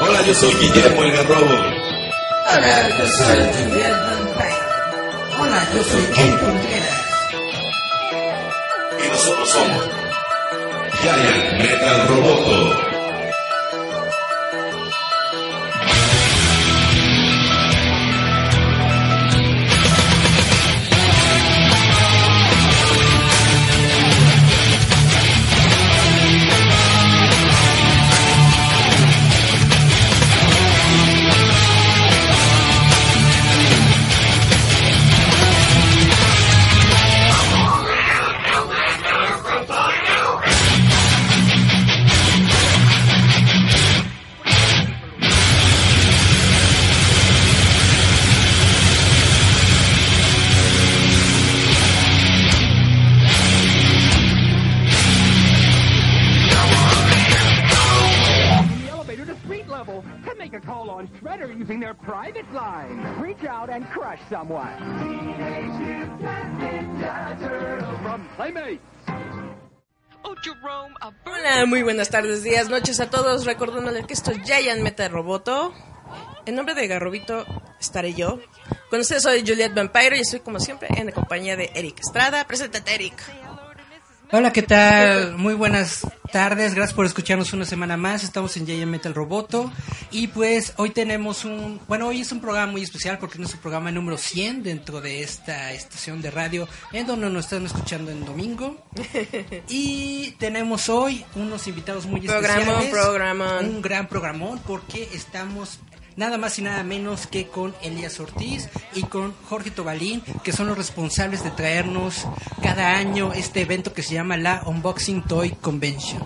Hola, yo soy Guillermo el Garrobo. Hola, yo soy Guillermo Payne. Hola, yo soy Ken Contreras. Y nosotros somos Giant Metal Roboto. Hola, muy buenas tardes, días, noches a todos, recordándoles que esto es Giant Meta Roboto. En nombre de Garrobito estaré yo. Con ustedes soy Juliet Vampiro y estoy como siempre en la compañía de Eric Estrada. Preséntate, Eric. Hola, ¿qué tal? Muy buenas tardes, gracias por escucharnos una semana más. Estamos en Giant Metal Roboto y pues hoy tenemos un, bueno, hoy es un programa muy especial porque es nuestro programa número 100 dentro de esta estación de radio en donde nos están escuchando en domingo. Y tenemos hoy unos invitados muy Programón, especiales. programón. Un gran programón porque estamos nada más y nada menos que con Elías Ortiz y con Jorge Tobalín, que son los responsables de traernos cada año este evento que se llama la Unboxing Toy Convention.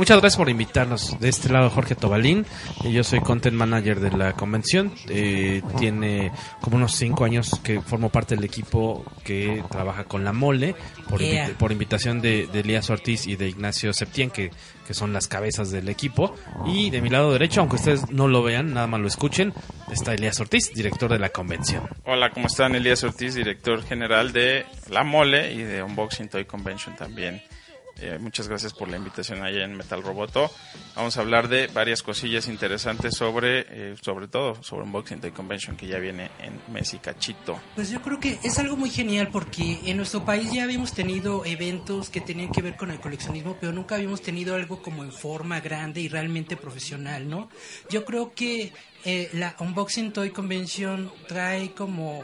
Muchas gracias por invitarnos. De este lado Jorge Tobalín, y yo soy content manager de la convención. Eh, tiene como unos cinco años que formo parte del equipo que trabaja con la mole por, Yeah. invi- por invitación de, de Elías Ortiz y de Ignacio Septién, que, que son las cabezas del equipo. Y de mi lado derecho, aunque ustedes no lo vean, nada más lo escuchen, está Elías Ortiz, director de la convención. Hola, ¿cómo están? Elías Ortiz, director general de La Mole y de Unboxing Toy Convention también. Eh, muchas gracias por la invitación allá en Metal Roboto. Vamos a hablar de varias cosillas interesantes sobre, eh, sobre todo, sobre Unboxing Toy Convention que ya viene en mes y cachito. Pues yo creo que es algo muy genial porque en nuestro país ya habíamos tenido eventos que tenían que ver con el coleccionismo, pero nunca habíamos tenido algo como en forma grande y realmente profesional, ¿no? Yo creo que eh, la Unboxing Toy Convention trae como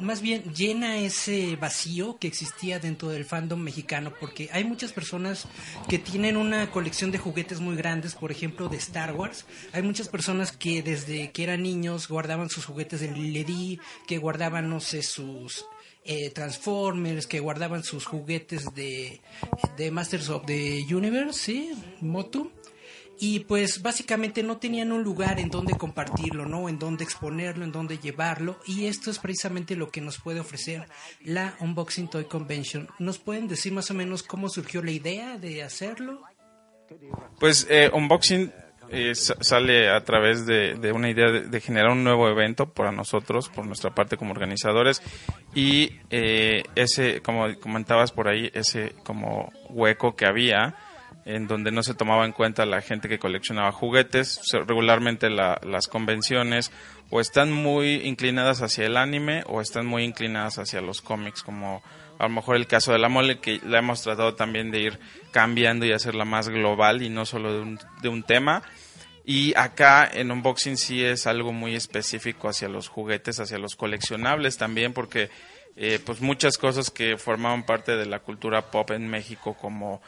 más bien llena ese vacío que existía dentro del fandom mexicano porque hay muchas personas que tienen una colección de juguetes muy grandes, por ejemplo de Star Wars. Hay muchas personas que desde que eran niños guardaban sus juguetes de Lady, que guardaban no sé sus eh, Transformers, que guardaban sus juguetes de, de Masters of the Universe, ¿sí? Motu y pues básicamente no tenían un lugar en donde compartirlo, ¿no? En donde exponerlo, en donde llevarlo y esto es precisamente lo que nos puede ofrecer la Unboxing Toy Convention. ¿Nos pueden decir más o menos cómo surgió la idea de hacerlo? Pues eh, Unboxing eh, sa- sale a través de, de una idea de, de generar un nuevo evento para nosotros, por nuestra parte como organizadores y eh, ese, como comentabas por ahí, ese como hueco que había en donde no se tomaba en cuenta la gente que coleccionaba juguetes, regularmente la- las convenciones o están muy inclinadas hacia el anime o están muy inclinadas hacia los cómics como a lo mejor el caso de la mole que la hemos tratado también de ir cambiando y hacerla más global y no solo de un, de un tema. Y acá en unboxing sí es algo muy específico hacia los juguetes, hacia los coleccionables también, porque eh, pues muchas cosas que formaban parte de la cultura pop en México como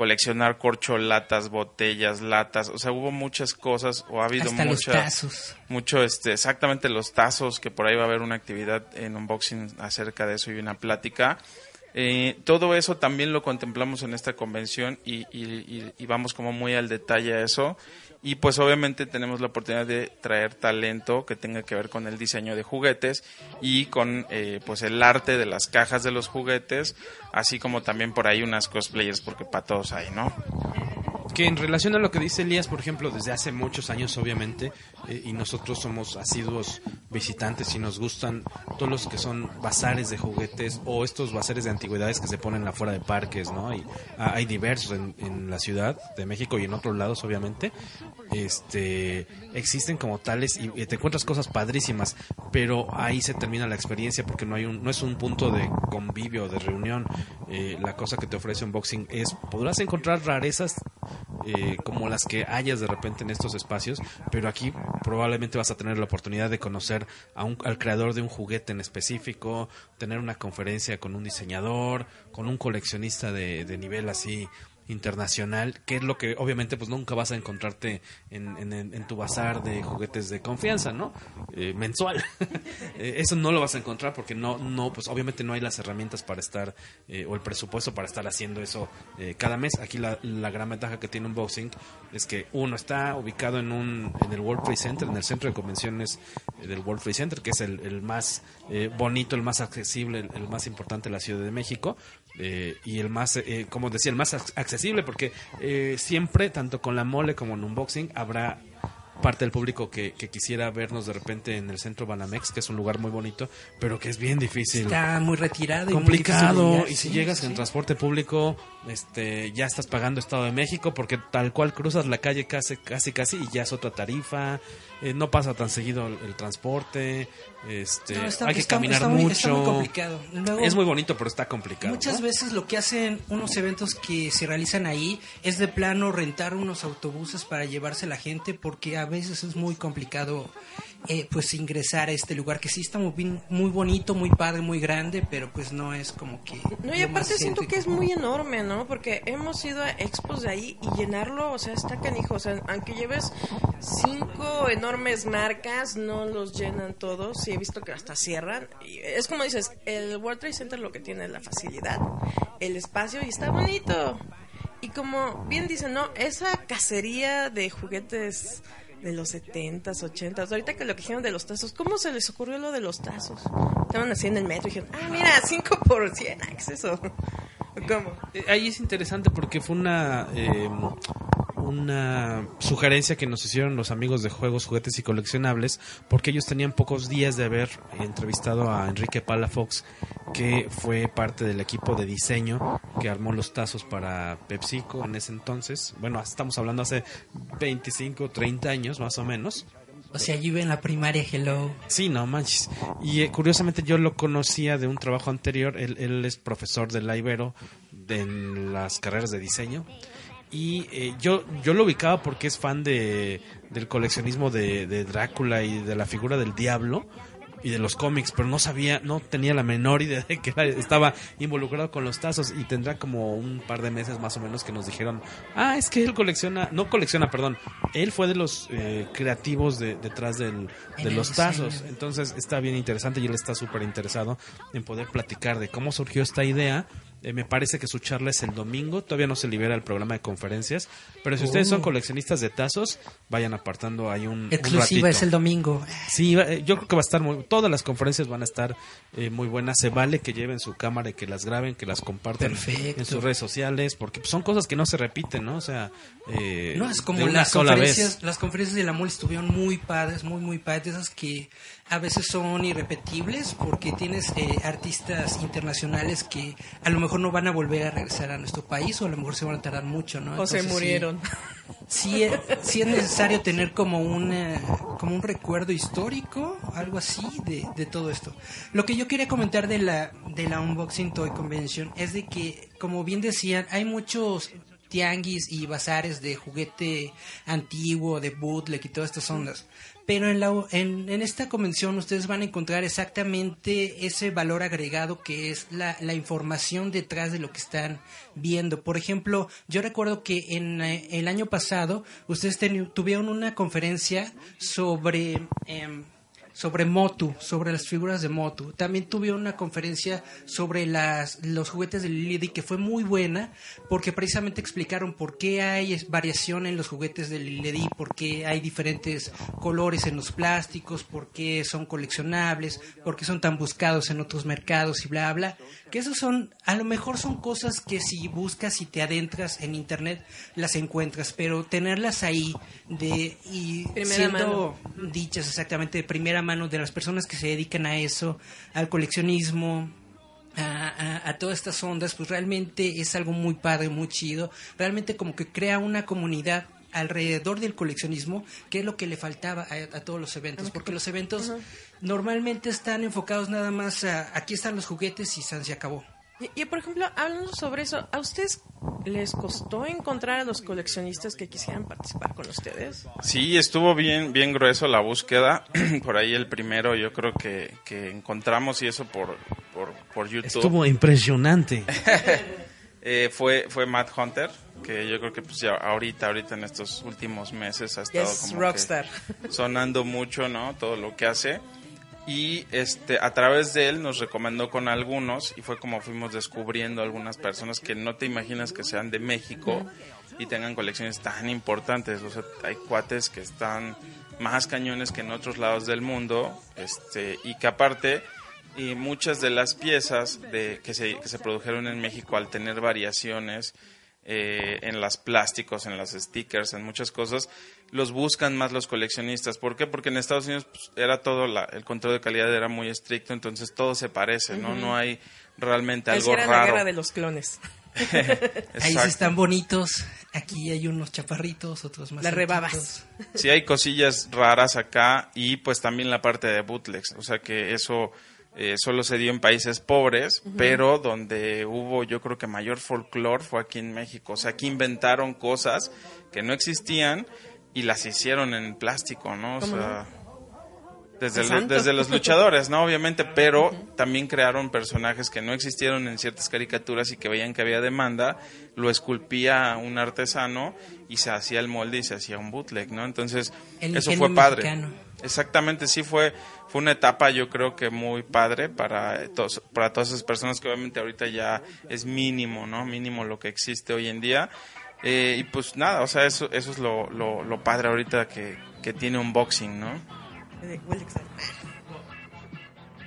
coleccionar corcholatas, botellas, latas, o sea, hubo muchas cosas o ha habido Hasta los mucha tazos. mucho este exactamente los tazos que por ahí va a haber una actividad en unboxing acerca de eso y una plática Eh, todo eso también lo contemplamos en esta convención y, y- y- y vamos como muy al detalle a eso y pues obviamente tenemos la oportunidad de traer talento que tenga que ver con el diseño de juguetes y con eh, pues el arte de las cajas de los juguetes así como también por ahí unas cosplayers porque para todos hay no que en relación a lo que dice Elías, por ejemplo, desde hace muchos años, obviamente, eh, y nosotros somos asiduos visitantes y nos gustan todos los que son bazares de juguetes o estos bazares de antigüedades que se ponen afuera de parques, ¿no? Y, ah, hay diversos en, la Ciudad de México y en otros lados, obviamente. Este, existen como tales y, te encuentras cosas padrísimas, pero ahí se termina la experiencia porque no hay un, no es un punto de convivio, de reunión. Eh, la cosa que te ofrece unboxing es, podrás encontrar rarezas eh, como las que hayas de repente en estos espacios, pero aquí probablemente vas a tener la oportunidad de conocer a un, al creador de un juguete en específico, tener una conferencia con un diseñador, con un coleccionista de, de nivel así internacional, que es lo que obviamente pues nunca vas a encontrarte en, tu bazar de juguetes de confianza, ¿no? Eh, mensual. Eh, Eso no lo vas a encontrar porque no, no, pues obviamente no hay las herramientas para estar, eh, o el presupuesto para estar haciendo eso eh, cada mes. Aquí la, gran ventaja que tiene Unboxing es que uno está ubicado en un, en el World Trade Center, en el centro de convenciones eh, del World Trade Center, que es el, más bonito, el más accesible, el, el más importante de la Ciudad de México. Eh, y el más, eh, como decía, el más ac- accesible, porque eh, siempre, tanto con la mole como en unboxing, habrá parte del público que, que quisiera vernos de repente en el centro Banamex, que es un lugar muy bonito, pero que es bien difícil. Está muy retirado y muy complicado y si sí, llegas sí. en transporte público este ya estás pagando Estado de México porque tal cual cruzas la calle casi casi casi y ya es otra tarifa eh, no pasa tan seguido el, el transporte este No, está- hay que está- caminar está muy- mucho está muy complicado. Luego- es muy bonito pero está complicado Muchas ¿no? veces lo que hacen unos eventos que se realizan ahí es de plano rentar unos autobuses para llevarse la gente porque a veces es muy complicado eh, pues ingresar a este lugar que sí está muy, bien- muy bonito, muy padre, muy grande, pero pues no es como que... No, y aparte siento que es muy enorme, ¿no? Porque hemos ido a expos de ahí y llenarlo, o sea, está canijo. O sea, aunque lleves cinco enormes marcas, no los llenan todos. Y he visto que hasta cierran. Y es como dices, el World Trade Center lo que tiene es la facilidad, el espacio y está bonito. Y como bien dicen, ¿no? Esa cacería de juguetes de los 70s, 80s. Ahorita que lo que dijeron de los tazos, ¿cómo se les ocurrió lo de los tazos? Estaban así en el metro y dijeron, ah, mira, 5 por 100, ah, ¿qué es eso? ¿Cómo? Eh, ahí es interesante porque fue una eh, una sugerencia que nos hicieron los amigos de juegos, juguetes y coleccionables, porque ellos tenían pocos días de haber entrevistado a Enrique Palafox, que fue parte del equipo de diseño que armó los tazos para PepsiCo en ese entonces. Bueno, estamos hablando hace 25, 30 años más o menos. O sea, yo iba en la primaria, hello. Sí, no manches. Y eh, curiosamente yo lo conocía de un trabajo anterior. Él, él es profesor de la Ibero de, en las carreras de diseño. Y eh, yo, yo lo ubicaba porque es fan de, del coleccionismo de, de Drácula y de la figura del diablo y de los cómics, pero no sabía, no tenía la menor idea de que estaba involucrado con los tazos y tendrá como un par de meses más o menos que nos dijeron, ah, es que él colecciona, no colecciona, perdón, él fue de los eh, creativos de, detrás del, de los tazos, entonces está bien interesante y él está súper interesado en poder platicar de cómo surgió esta idea. Eh, me parece que su charla es el domingo, todavía no se libera el programa de conferencias, pero si ustedes son Oh. coleccionistas de tazos, vayan apartando ahí un, Exclusiva es el domingo. Sí, eh, yo creo que va a estar muy... Todas las conferencias van a estar eh, muy buenas. Se vale que lleven su cámara y que las graben, que las compartan Perfecto. en sus redes sociales, porque pues, son cosas que no se repiten, ¿no? O sea, eh, No, es como de una las sola conferencias, vez. las conferencias de la mole estuvieron muy padres, muy muy padres, esas que a veces son irrepetibles porque tienes eh, artistas internacionales que a lo mejor no van a volver a regresar a nuestro país o a lo mejor se van a tardar mucho, ¿no? O se Entonces, murieron. Sí, sí es necesario tener como un, eh, como un recuerdo histórico, algo así, de, de todo esto. Lo que yo quería comentar de la, de la Unboxing Toy Convention es de que, como bien decían, hay muchos tianguis y bazares de juguete antiguo, de bootleg y todas estas ondas. Pero en, la, en, en esta convención ustedes van a encontrar exactamente ese valor agregado que es la, la información detrás de lo que están viendo. Por ejemplo, yo recuerdo que en eh, el año pasado ustedes teni- tuvieron una conferencia sobre... em, sobre Motu, sobre las figuras de Motu. También tuve una conferencia sobre las, los juguetes de Lily que fue muy buena porque precisamente explicaron por qué hay variación en los juguetes de Lily, por qué hay diferentes colores en los plásticos, por qué son coleccionables, por qué son tan buscados en otros mercados y bla, bla. Que esos son, a lo mejor son cosas que si buscas y te adentras en internet las encuentras, pero tenerlas ahí de y Primera siendo dichas exactamente de primera mano de las personas que se dedican a eso, al coleccionismo, a, a- a todas estas ondas, pues realmente es algo muy padre, muy chido. Realmente como que crea una comunidad alrededor del coleccionismo, que es lo que le faltaba a, a todos los eventos, porque los eventos normalmente están enfocados nada más a aquí están los juguetes y san se acabó. Y, y, por ejemplo, hablando sobre eso, ¿a ustedes les costó encontrar a los coleccionistas que quisieran participar con ustedes? Sí, estuvo bien, bien grueso la búsqueda. por ahí el primero yo creo que, que encontramos y eso por, por, por YouTube. Estuvo impresionante. Eh, fue, fue Matt Hunter, que yo creo que pues ya ahorita, ahorita en estos últimos meses ha estado es como rockstar. que sonando mucho, ¿no? Todo lo que hace. Y este, a través de él nos recomendó con algunos y fue como fuimos descubriendo algunas personas que no te imaginas que sean de México y tengan colecciones tan importantes. O sea, hay cuates que están más cañones que en otros lados del mundo este, y que aparte y muchas de las piezas de, que, se, que se produjeron en México al tener variaciones eh, en los plásticos, en las stickers, en muchas cosas, los buscan más los coleccionistas. ¿Por qué? Porque en Estados Unidos pues, era todo, la- el control de calidad era muy estricto, entonces todo se parece, ¿no? No hay realmente algo era la raro. guerra de los clones. Ahí sí están bonitos, aquí hay unos chaparritos, otros más Las rebabas. Sí hay cosillas raras acá y pues también la parte de bootlegs, o sea que eso eh, solo se dio en países pobres, pero donde hubo yo creo que mayor folclore fue aquí en México, o sea aquí inventaron cosas que no existían y las hicieron en plástico, ¿no? O ¿Cómo sea, desde, El desde los luchadores, ¿no? Obviamente, pero también crearon personajes que no existieron en ciertas caricaturas y que veían que había demanda, lo esculpía un artesano y se hacía el molde y se hacía un bootleg, ¿no? Entonces, El eso fue padre. mexicano. Exactamente, sí fue fue una etapa yo creo que muy padre para tos- para todas esas personas que obviamente ahorita ya es mínimo, ¿no? Mínimo lo que existe hoy en día. Eh, y pues nada, o sea, eso eso es lo, lo, lo padre ahorita que, que tiene unboxing, ¿no? Eh.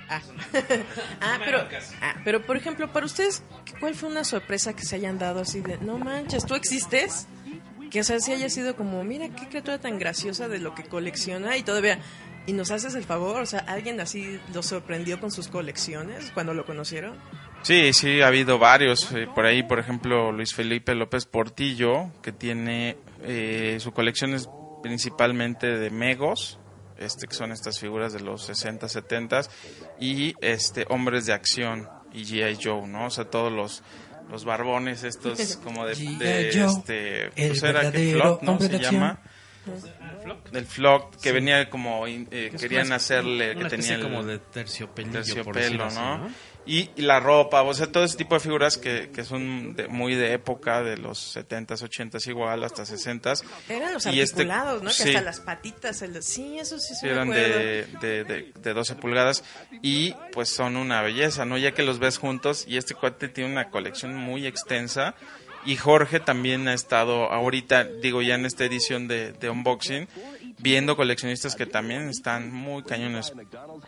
Ah. Ah, pero, ah, pero por ejemplo, para ustedes, ¿cuál fue una sorpresa que se hayan dado así de, no manches, tú existes? Que o sea, si haya sido como, mira qué criatura tan graciosa de lo que colecciona y todavía, y nos haces el favor, o sea, ¿alguien así lo sorprendió con sus colecciones cuando lo conocieron? Sí, sí, ha habido varios. eh, por ahí, por ejemplo, Luis Felipe López Portillo, que tiene eh, su colección es principalmente de Megos, este que son estas figuras de los 60, 70 y este hombres de acción y GI Joe, ¿no? O sea, todos los los barbones estos como de, de, este el pues era que Flock, ¿no? Se llama del flock que venía como eh, querían hacerle que tenía el, como de terciopelo, así, ¿no? Y, y la ropa, o sea, todo ese tipo de figuras que, que son de- muy de época, de los 70s, 80s igual, hasta 60s. Eran los Y este- ¿no? Que sí. hasta las patitas, el- sí, eso sí, me acuerdo. de, de, de, de 12 pulgadas y pues son una belleza, ¿no? Ya que los ves juntos y este cuate tiene una colección muy extensa y Jorge también ha estado ahorita, digo ya en esta edición de, de unboxing, viendo coleccionistas que también están muy cañones.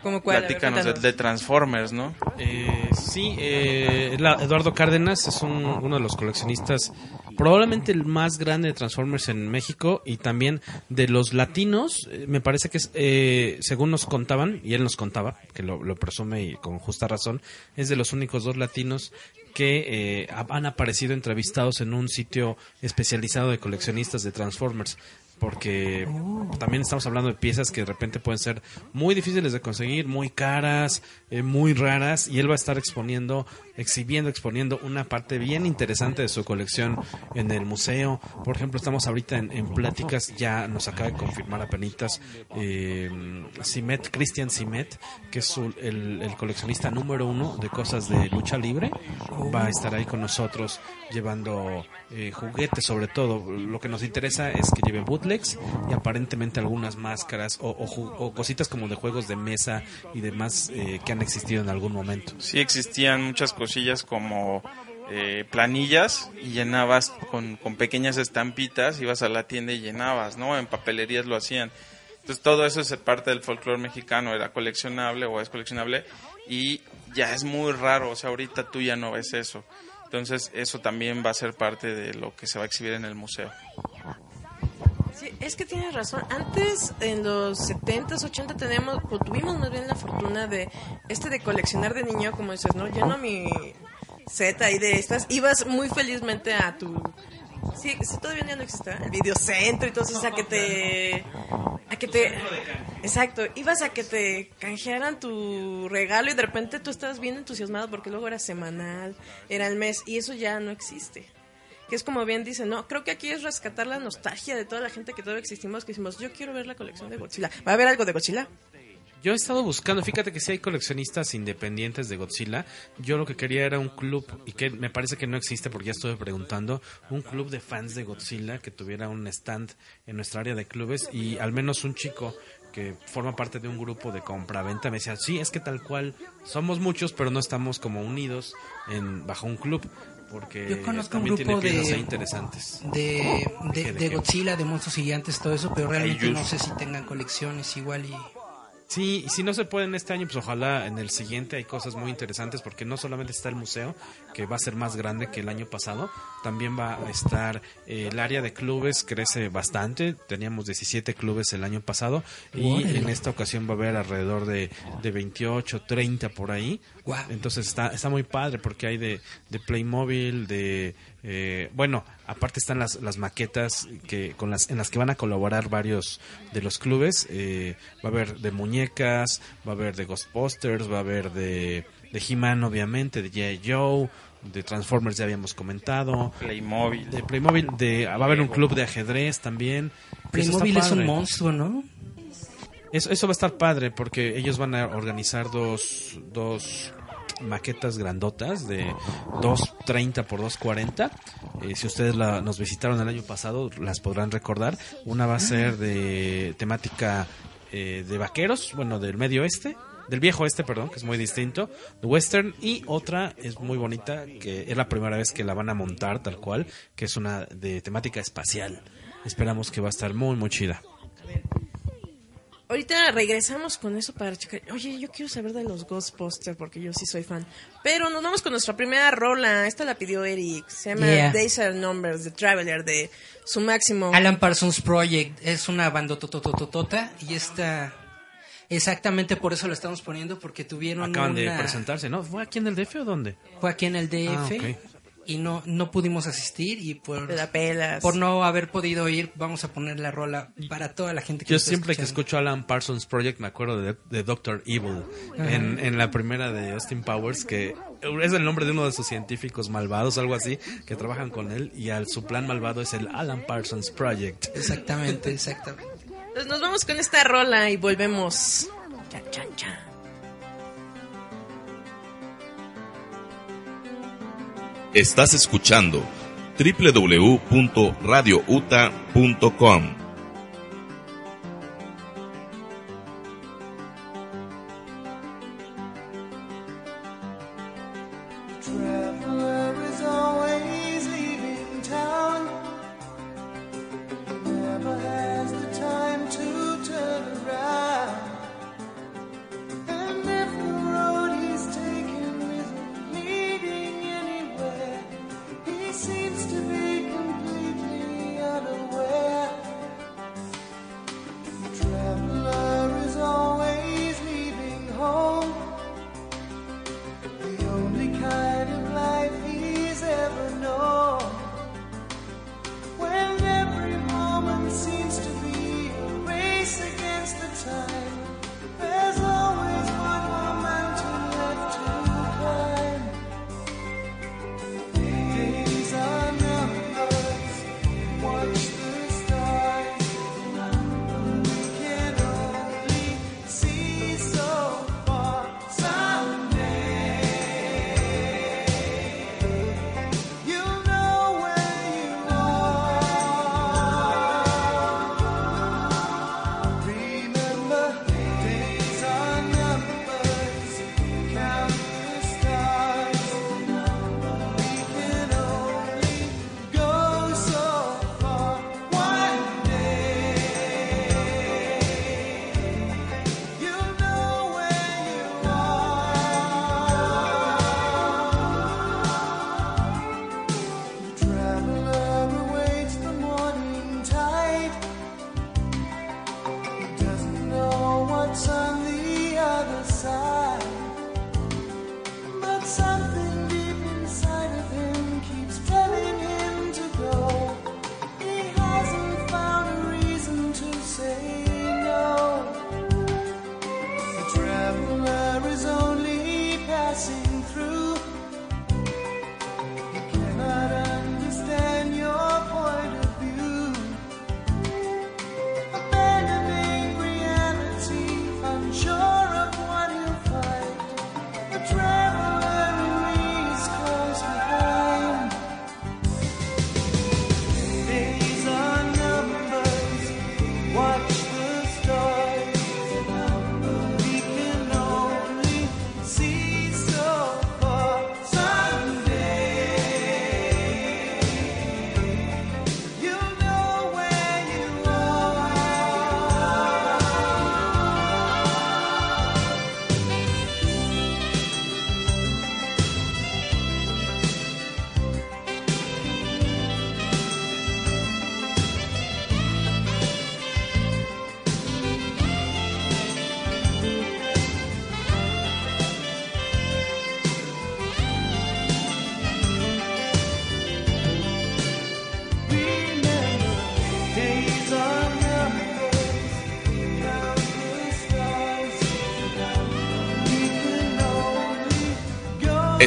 ¿Cómo cuál? A ver, Platícanos de, Transformers, ¿no? Eh, sí, eh, la- Eduardo Cárdenas es un- uno de los coleccionistas, probablemente el más grande de Transformers en México y también de los latinos. eh, me parece que es, eh, según nos contaban, y él nos contaba, que lo, lo presume y con justa razón, es de los únicos dos latinos que eh, ha- han aparecido entrevistados en un sitio especializado de coleccionistas de Transformers. Porque también estamos hablando de piezas que de repente pueden ser muy difíciles de conseguir, muy caras, eh, muy raras, y él va a estar exponiendo, exhibiendo, exponiendo una parte bien interesante de su colección en el museo. Por ejemplo, estamos ahorita en, pláticas, ya nos acaba de confirmar apenitas eh, Simet, Christian Simet, que es el, coleccionista número uno de cosas de lucha libre, va a estar ahí con nosotros llevando eh, juguetes sobre todo. Lo que nos interesa es que lleven bootlegs, y aparentemente algunas máscaras o, o o cositas como de juegos de mesa y demás eh, que han existido en algún momento. Sí existían muchas cosillas como eh, planillas y llenabas con, con pequeñas estampitas, ibas a la tienda y llenabas, ¿no? En papelerías lo hacían. Entonces todo eso es parte del folclore mexicano, era coleccionable o es coleccionable y ya es muy raro, o sea, ahorita tú ya no ves eso. Entonces eso también va a ser parte de lo que se va a exhibir en el museo. Es que tienes razón. Antes, en los 70s, 80 teníamos, o tuvimos más bien la fortuna de este de coleccionar de niño, como dices, ¿no? Lleno mi set ahí de estas. Ibas muy felizmente a tu... Sí, sí, todavía ya no existe, ¿eh? el videocentro y todo eso, o sea, que te... A que te... Exacto, ibas a que te canjearan tu regalo y de repente tú estabas bien entusiasmado porque luego era semanal, era el mes, y eso ya no existe que es como bien dicen, no, creo que aquí es rescatar la nostalgia de toda la gente que todavía existimos, que yo quiero ver la colección de Godzilla. ¿Va a haber algo de Godzilla? Yo he estado buscando, fíjate que sí hay coleccionistas independientes de Godzilla. Yo lo que quería era un club, y que me parece que no existe porque ya estuve preguntando, un club de fans de Godzilla que tuviera un stand en nuestra área de clubes y al menos un chico que forma parte de un grupo de compra-venta me decía, sí, es que tal cual, somos muchos, pero no estamos como unidos en bajo un club. Porque Yo conozco un grupo de- interesantes. de, de, ¿Qué, de de? Godzilla, de monstruos gigantes, todo eso, pero realmente no sé si tengan colecciones igual y... Sí, y si no se puede en este año, pues ojalá en el siguiente hay cosas muy interesantes porque no solamente está el museo, que va a ser más grande que el año pasado, también va a estar eh, el área de clubes, crece bastante, teníamos 17 clubes el año pasado y en esta ocasión va a haber alrededor de, de 28, 30 por ahí. Guau. Entonces está, está muy padre porque hay de, de Playmobil, de... eh, bueno, aparte están las, las maquetas que con las en las que van a colaborar varios de los clubes. eh, va a haber de muñecas, va a haber de Ghostbusters, va a haber de, de He-Man, obviamente, de G.I. Joe, de Transformers ya habíamos comentado. Playmobil. De Playmobil, de, va a haber un club de ajedrez también. Playmobil es un monstruo, ¿no? Eso, eso va a estar padre porque ellos van a organizar dos, dos maquetas grandotas de 2.30 por 2.40. Eh, si ustedes la- nos visitaron el año pasado, las podrán recordar. Una va a ser de temática eh, de vaqueros, bueno, del medio oeste. Del viejo este, perdón, que es muy distinto, de western, y otra es muy bonita, que es la primera vez que la van a montar tal cual, que es una de temática espacial. Esperamos que va a estar muy, muy chida. Ahorita regresamos con eso para checar. Oye, yo quiero saber de los Ghostbusters porque yo sí soy fan. Pero nos vamos con nuestra primera rola. Esta la pidió Eric. Se llama Yeah. Days Are Numbers, The Traveler, de su máximo. Alan Parsons Project es una banda totototota y esta exactamente por eso la estamos poniendo porque tuvieron Acaban de presentarse, ¿no? ¿Fue aquí en el DF o dónde? fue aquí en el DF Ah, ok. Y no no pudimos asistir y por Te la pelas. por no haber podido ir vamos a poner la rola para toda la gente que Yo siempre que escucho Alan Parsons Project me acuerdo de, de Doctor Evil en, en la primera de Austin Powers que es el nombre de uno de sus científicos malvados, algo así, que trabajan con él y al su plan malvado es el Alan Parsons Project. exactamente exactamente Entonces nos vamos con esta rola y volvemos. Chan, chan, chan. Estás escuchando www.radiouta.com.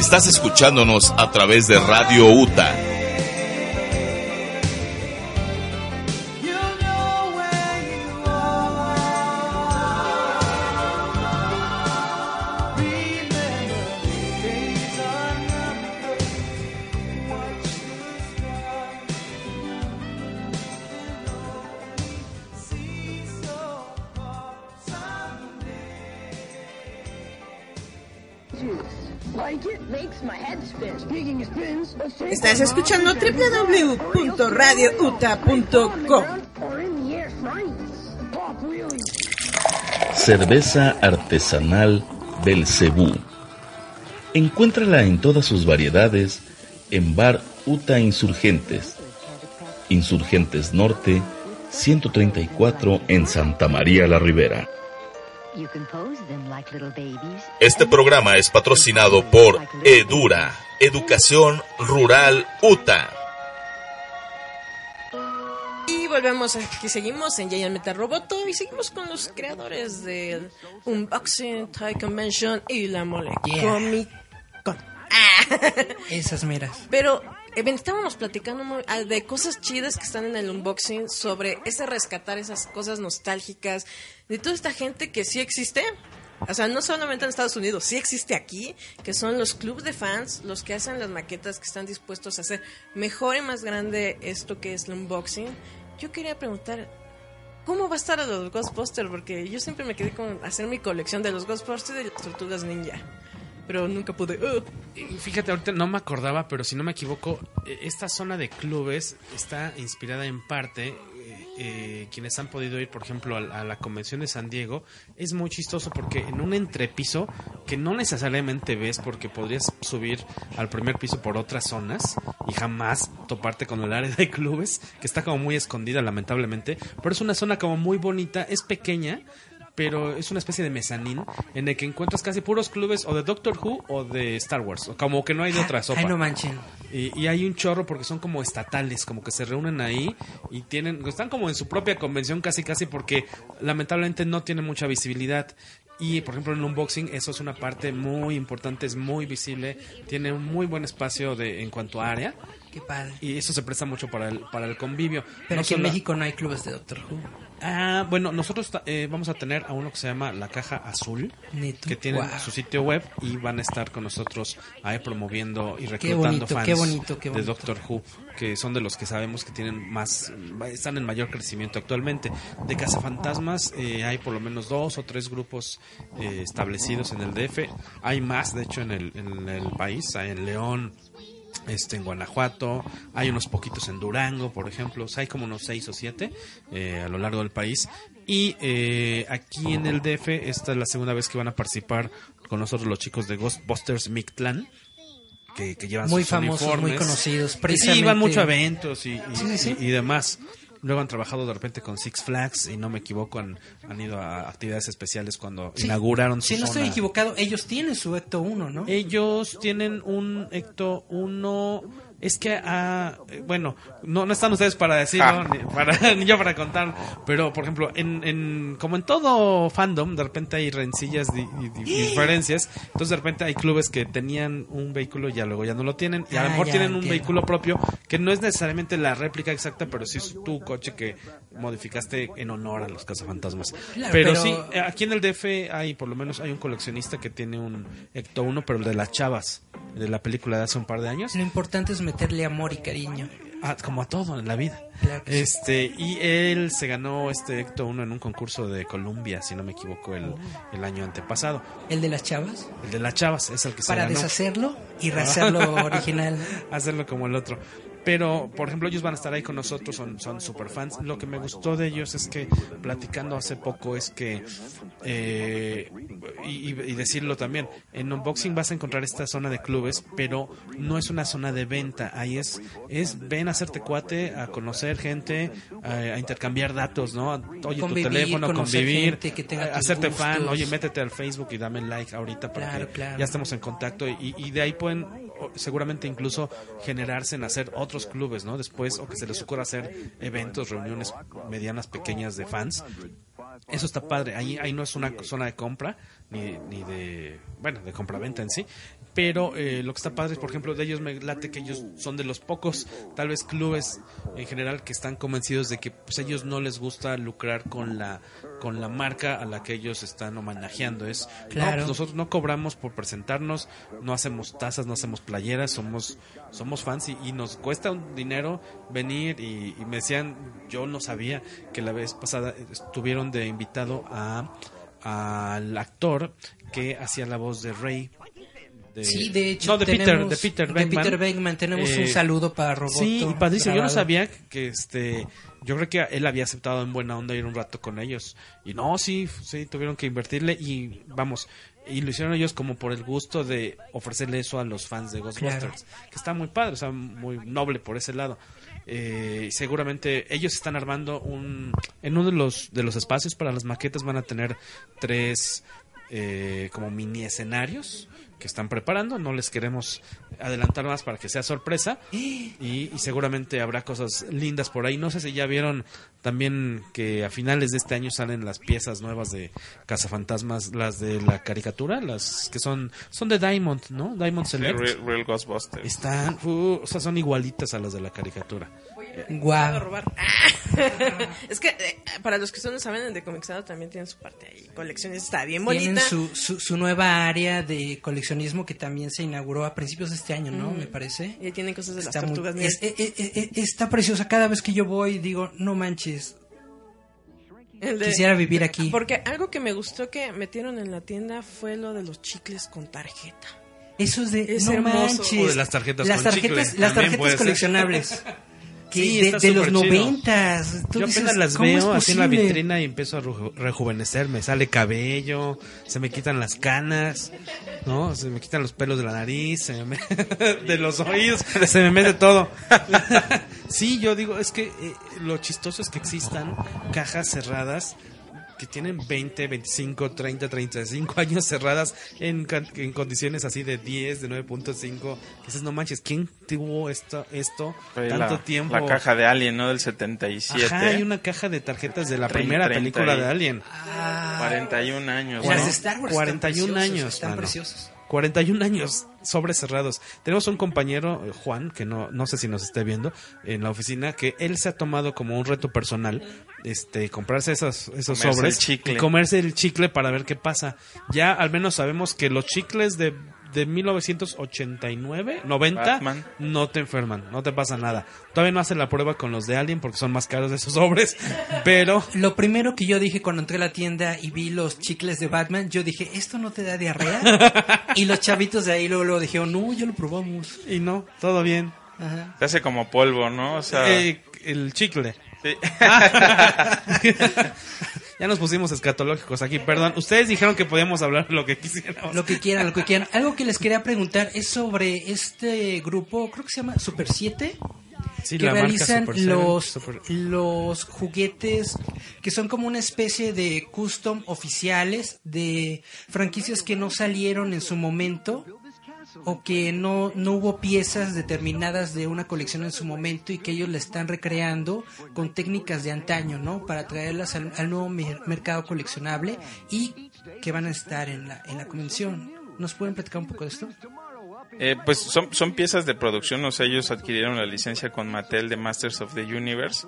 Estás escuchándonos a través de Radio UTA. Estás escuchando www.radiouta.com. Cerveza artesanal Belcebú. Encuéntrala en todas sus variedades en Bar Uta Insurgentes. Insurgentes Norte, 134 en Santa María la Ribera. Este programa es patrocinado por Edura, Educación Rural UTA. Y volvemos aquí, seguimos en Giant Metal Roboto y seguimos con los creadores del Unboxing, Toy Convention y la Mole Yeah. Comic Con. Esas meras. Pero eh, estábamos platicando muy- ah, de cosas chidas que están en el unboxing sobre ese rescatar esas cosas nostálgicas de toda esta gente que sí existe. O sea, no solamente en Estados Unidos, sí existe aquí, que son los clubes de fans, los que hacen las maquetas, que están dispuestos a hacer mejor y más grande esto que es el unboxing. Yo quería preguntar, ¿cómo va a estar a los Ghostbusters? Porque yo siempre me quedé con hacer mi colección de los Ghostbusters y de las Tortugas Ninja. Pero nunca pude. Fíjate, ahorita no me acordaba, pero si no me equivoco, eh, esta zona de clubes está inspirada en parte, eh, quienes han podido ir, por ejemplo, a, a la convención de San Diego, es muy chistoso porque en un entrepiso que no necesariamente ves porque podrías subir al primer piso por otras zonas y jamás toparte con el área de clubes, que está como muy escondida lamentablemente, pero es una zona como muy bonita, es pequeña, pero es una especie de mezanín en el que encuentras casi puros clubes o de Doctor Who o de Star Wars, como que no hay de otra sopa. Ay, no manchen. Y, y hay un chorro porque son como estatales, como que se reúnen ahí y tienen, están como en su propia convención casi casi porque lamentablemente no tienen mucha visibilidad. Y por ejemplo en el unboxing eso es una parte muy importante, es muy visible, tiene un muy buen espacio de en cuanto a área. Qué padre. Y eso se presta mucho para el, para el convivio. Pero No aquí en México no hay clubes de Doctor Who. Ah, bueno, nosotros eh, vamos a tener a uno que se llama La Caja Azul, Neto. que tiene su sitio web y van a estar con nosotros ahí promoviendo y reclutando bonito, fans qué bonito, qué de. Doctor Who, que son de los que sabemos que tienen más, están en mayor crecimiento actualmente. De Cazafantasmas eh, hay por lo menos dos o tres grupos eh, establecidos en el DF, hay más de hecho en el, en el país, hay en León, este en Guanajuato, hay unos poquitos en Durango, por ejemplo, o sea, hay como unos seis o siete eh, a lo largo del país. Y eh, aquí en el DF, esta es la segunda vez que van a participar con nosotros los chicos de Ghostbusters Mictlan. Que, que llevan Muy sus famosos, uniformes. muy conocidos, Sí, precisamente. van mucho a eventos y, y- Sí, sí, sí. y- y demás. Luego han trabajado de repente con Six Flags y no me equivoco, han, han ido a actividades especiales cuando Sí. inauguraron su Si no estoy equivocado, ellos tienen su Ecto 1, ¿no? Ellos tienen un Ecto 1 Es que, ah, bueno, no, no están ustedes para decirlo, Ah. ni, para, ni yo para contar, pero por ejemplo, en, en, como en todo fandom, de repente hay rencillas y, diferencias, entonces de repente hay clubes que tenían un vehículo y ya luego ya no lo tienen, y a lo Ah, mejor tienen un vehículo propio que no es necesariamente la réplica exacta, pero sí es tu coche que modificaste en honor a los cazafantasmas. Claro, pero, pero- sí, eh, aquí en el DF hay, por lo menos, hay un coleccionista que tiene un Ecto 1, pero el de las chavas, de la película de hace un par de años. Lo importante es meterle amor y cariño. Ah, como a todo en la vida. Claro que sí. Este, y él se ganó este Ecto 1 en un concurso de Columbia, si no me equivoco, el, el año antepasado. ¿El de las chavas? El de las chavas es el que se Para ganó. deshacerlo y rehacerlo original. Hacerlo como el otro. Pero, por ejemplo, ellos van a estar ahí con nosotros, son, son super fans. Lo que me gustó de ellos es que, platicando hace poco, es que, eh, y, y- decirlo también, en unboxing vas a encontrar esta zona de clubes, pero no es una zona de venta. Ahí es, es ven a hacerte cuate, a conocer gente, a, a intercambiar datos, ¿no? Oye, Convivir, tu teléfono, convivir, que tenga hacerte fan, oye, métete al Facebook y dame like ahorita para Claro, que claro. ya estemos en contacto y, y de ahí pueden seguramente incluso generarse en hacer otros clubes, ¿no? Después o que se les ocurra hacer eventos, reuniones medianas, pequeñas de fans. Eso está padre. Ahí, ahí no es una zona de compra ni, ni de, bueno, de compra-venta en sí. Pero eh, lo que está padre es, por ejemplo, de ellos me late que ellos son de los pocos, tal vez, clubes en general que están convencidos de que pues, ellos no les gusta lucrar con la con la marca a la que ellos están homenajeando. Es, no, Claro. pues nosotros no cobramos por presentarnos, no hacemos tazas, no hacemos playeras, somos somos fans y, y nos cuesta un dinero venir y, y me decían, yo no sabía que la vez pasada estuvieron de invitado a al actor que hacía la voz de Rey. De- Sí, de hecho, no, de Peter, tenemos- de Peter de. Peter Venkman. Tenemos un Eh, saludo para Roboto. Sí, y padrísimo. Yo no sabía que este. Yo creo que él había aceptado en buena onda ir un rato con ellos. Y no, sí, sí, tuvieron que invertirle. Y vamos, y lo hicieron ellos como por el gusto de ofrecerle eso a los fans de Ghostbusters. Que está muy padre, o sea, muy noble por ese lado. Eh, seguramente ellos están armando un. En uno de los, de los espacios para las maquetas van a tener tres eh, como mini escenarios que están preparando. No les queremos adelantar más para que sea sorpresa. Y, y seguramente habrá cosas lindas por ahí. No sé si ya vieron también que a finales de este año salen las piezas nuevas de Cazafantasmas, las de la caricatura, las que son son de Diamond, ¿no? Diamond Sí, Select. Real, Real Ghostbusters. Están, uh, o sea, son igualitas a las de la caricatura. Guau. a robar. es que eh, para los que no saben, el de Comixado también tiene su parte ahí. Colecciones está bien Tienen bonita. su, su, su nueva área de coleccionismo que también se inauguró a principios de este año, ¿no? Ujú. Me parece. Y ahí tienen cosas de las Está muy- tortugas. es- eh, eh, eh, está preciosa. Cada vez que yo voy digo, no manches. De- Quisiera vivir aquí. Porque algo que me gustó que metieron en la tienda fue lo de los chicles con tarjeta. Eso es de Es no hermoso. manches. O de las tarjetas las con tarjetas, chicle, las tarjetas ser. coleccionables. Que Sí, de, de los noventas. Yo dices, apenas las ¿cómo es veo así en la vitrina y empiezo a reju- rejuvenecer. Me sale cabello, se me quitan las canas, ¿no? Se me quitan los pelos de la nariz, se me- de los oídos, se me mete todo. sí, yo digo, es que eh, lo chistoso es que existan cajas cerradas que tienen 20, 25, 30, 35 años cerradas en, en condiciones así de 10, de 9.5. Que dices, no manches, ¿quién tuvo esto, esto Oye, tanto la, tiempo? La caja de Alien, ¿no? Del 77. Ajá, hay una caja de tarjetas de la Trein- primera 30 película y- de Alien. 41 años. Las ¿no? de Star Wars 41 están años, están mano. preciosas. 41 años, sobres cerrados. Tenemos un compañero, eh, Juan, que no, no sé si nos esté viendo, en la oficina, que él se ha tomado como un reto personal, este, comprarse esos, esos Comerse sobres y comerse el chicle para ver qué pasa. Ya al menos sabemos que los chicles de, de 1989, 90, Batman. no te enferman, no te pasa nada. Todavía no hacen la prueba con los de Alien porque son más caros de esos sobres, pero... Lo primero que yo dije cuando entré a la tienda y vi los chicles de Batman, yo dije, ¿esto no te da diarrea? y los chavitos de ahí luego, luego dijeron, no, ya lo probamos. Y no, todo bien. Ajá. Se hace como polvo, ¿no? O sea, Eh, el chicle. sí. ya nos pusimos escatológicos aquí, perdón. Ustedes dijeron que podíamos hablar lo que quisiéramos. Lo que quieran, lo que quieran. Algo que les quería preguntar es sobre este grupo, creo que se llama Super 7, Sí, que realizan Super los, Super- los juguetes que son como una especie de custom oficiales de franquicias que no salieron en su momento o que no, no hubo piezas determinadas de una colección en su momento y que ellos la están recreando con técnicas de antaño, ¿no? Para traerlas al, nuevo mer- mercado coleccionable y que van a estar en la, en la convención. ¿Nos pueden platicar un poco de esto? Eh, pues son, son piezas de producción, o sea, ellos adquirieron la licencia con Mattel de Masters of the Universe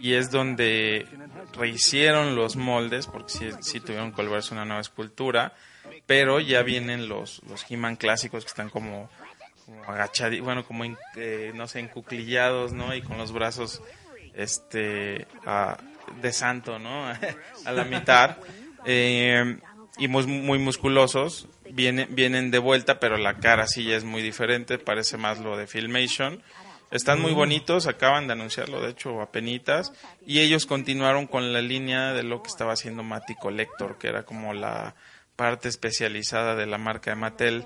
y es donde rehicieron los moldes, porque sí, sí tuvieron que volverse una nueva escultura, pero ya vienen los, los He-Man clásicos que están como, como agachados, bueno, como, en- eh, no sé, encuclillados, ¿no? Y con los brazos, este, a- de santo, ¿no? a la mitad. Eh, y mus- muy musculosos. Vienen, vienen de vuelta, pero la cara sí ya es muy diferente. Parece más lo de Filmation. Están muy bonitos, acaban de anunciarlo, de hecho, apenitas. Y ellos continuaron con la línea de lo que estaba haciendo Matty Collector, que era como la parte especializada de la marca de Mattel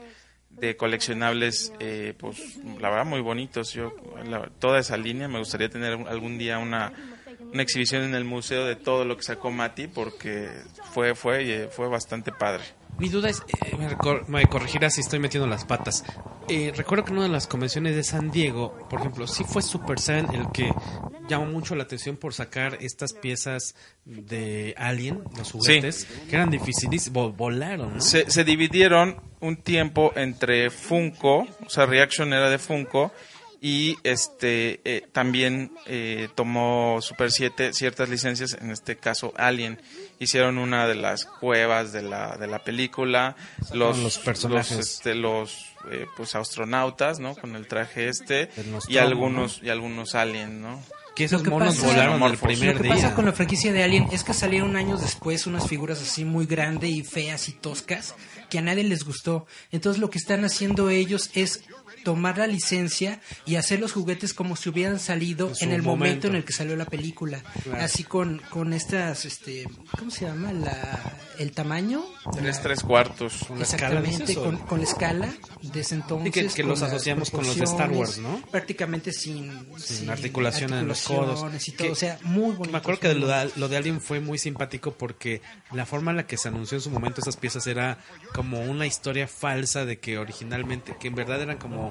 de coleccionables, eh, pues la verdad muy bonitos. Yo la- toda esa línea me gustaría tener algún día una, una exhibición en el museo de todo lo que sacó Mati porque fue fue eh, fue bastante padre. Mi duda es, eh, me, recor- me corregirás si estoy metiendo las patas. Eh, recuerdo que en una de las convenciones de San Diego, por ejemplo, sí fue Super Saiyan el que llamó mucho la atención por sacar estas piezas de Alien, los juguetes, que eran difíciles, vo- volaron, ¿no? Se, se dividieron un tiempo entre Funko, o sea, Reaction era de Funko y este eh, también eh, tomó Super 7 ciertas licencias, en este caso Alien. Hicieron una de las cuevas de la, de la película, los, los personajes. los, este, los, eh, pues astronautas, ¿no? Con el traje este y algunos y algunos Alien, ¿no? Que esos Lo que monos pasa- volaron el Lo que día. pasa con la franquicia de Alien es que salieron años después unas figuras así muy grandes y feas y toscas que a nadie les gustó. Entonces lo que están haciendo ellos es tomar la licencia y hacer los juguetes como si hubieran salido En el momento. momento. en el que salió la película. Claro. Así con, con estas, este, ¿cómo se llama? La, el tamaño. Tres, tres cuartos. la escala, Exactamente, o? con, con la escala desde entonces. Sí, que- que los asociamos con los de Star Wars, ¿no? Prácticamente sin, sin articulación en los codos. y todo, Que- o sea, muy bonito. Me acuerdo que de lo, de, lo de Alien fue muy simpático porque la forma en la que se anunció en su momento esas piezas era como una historia falsa de que originalmente, que en verdad eran como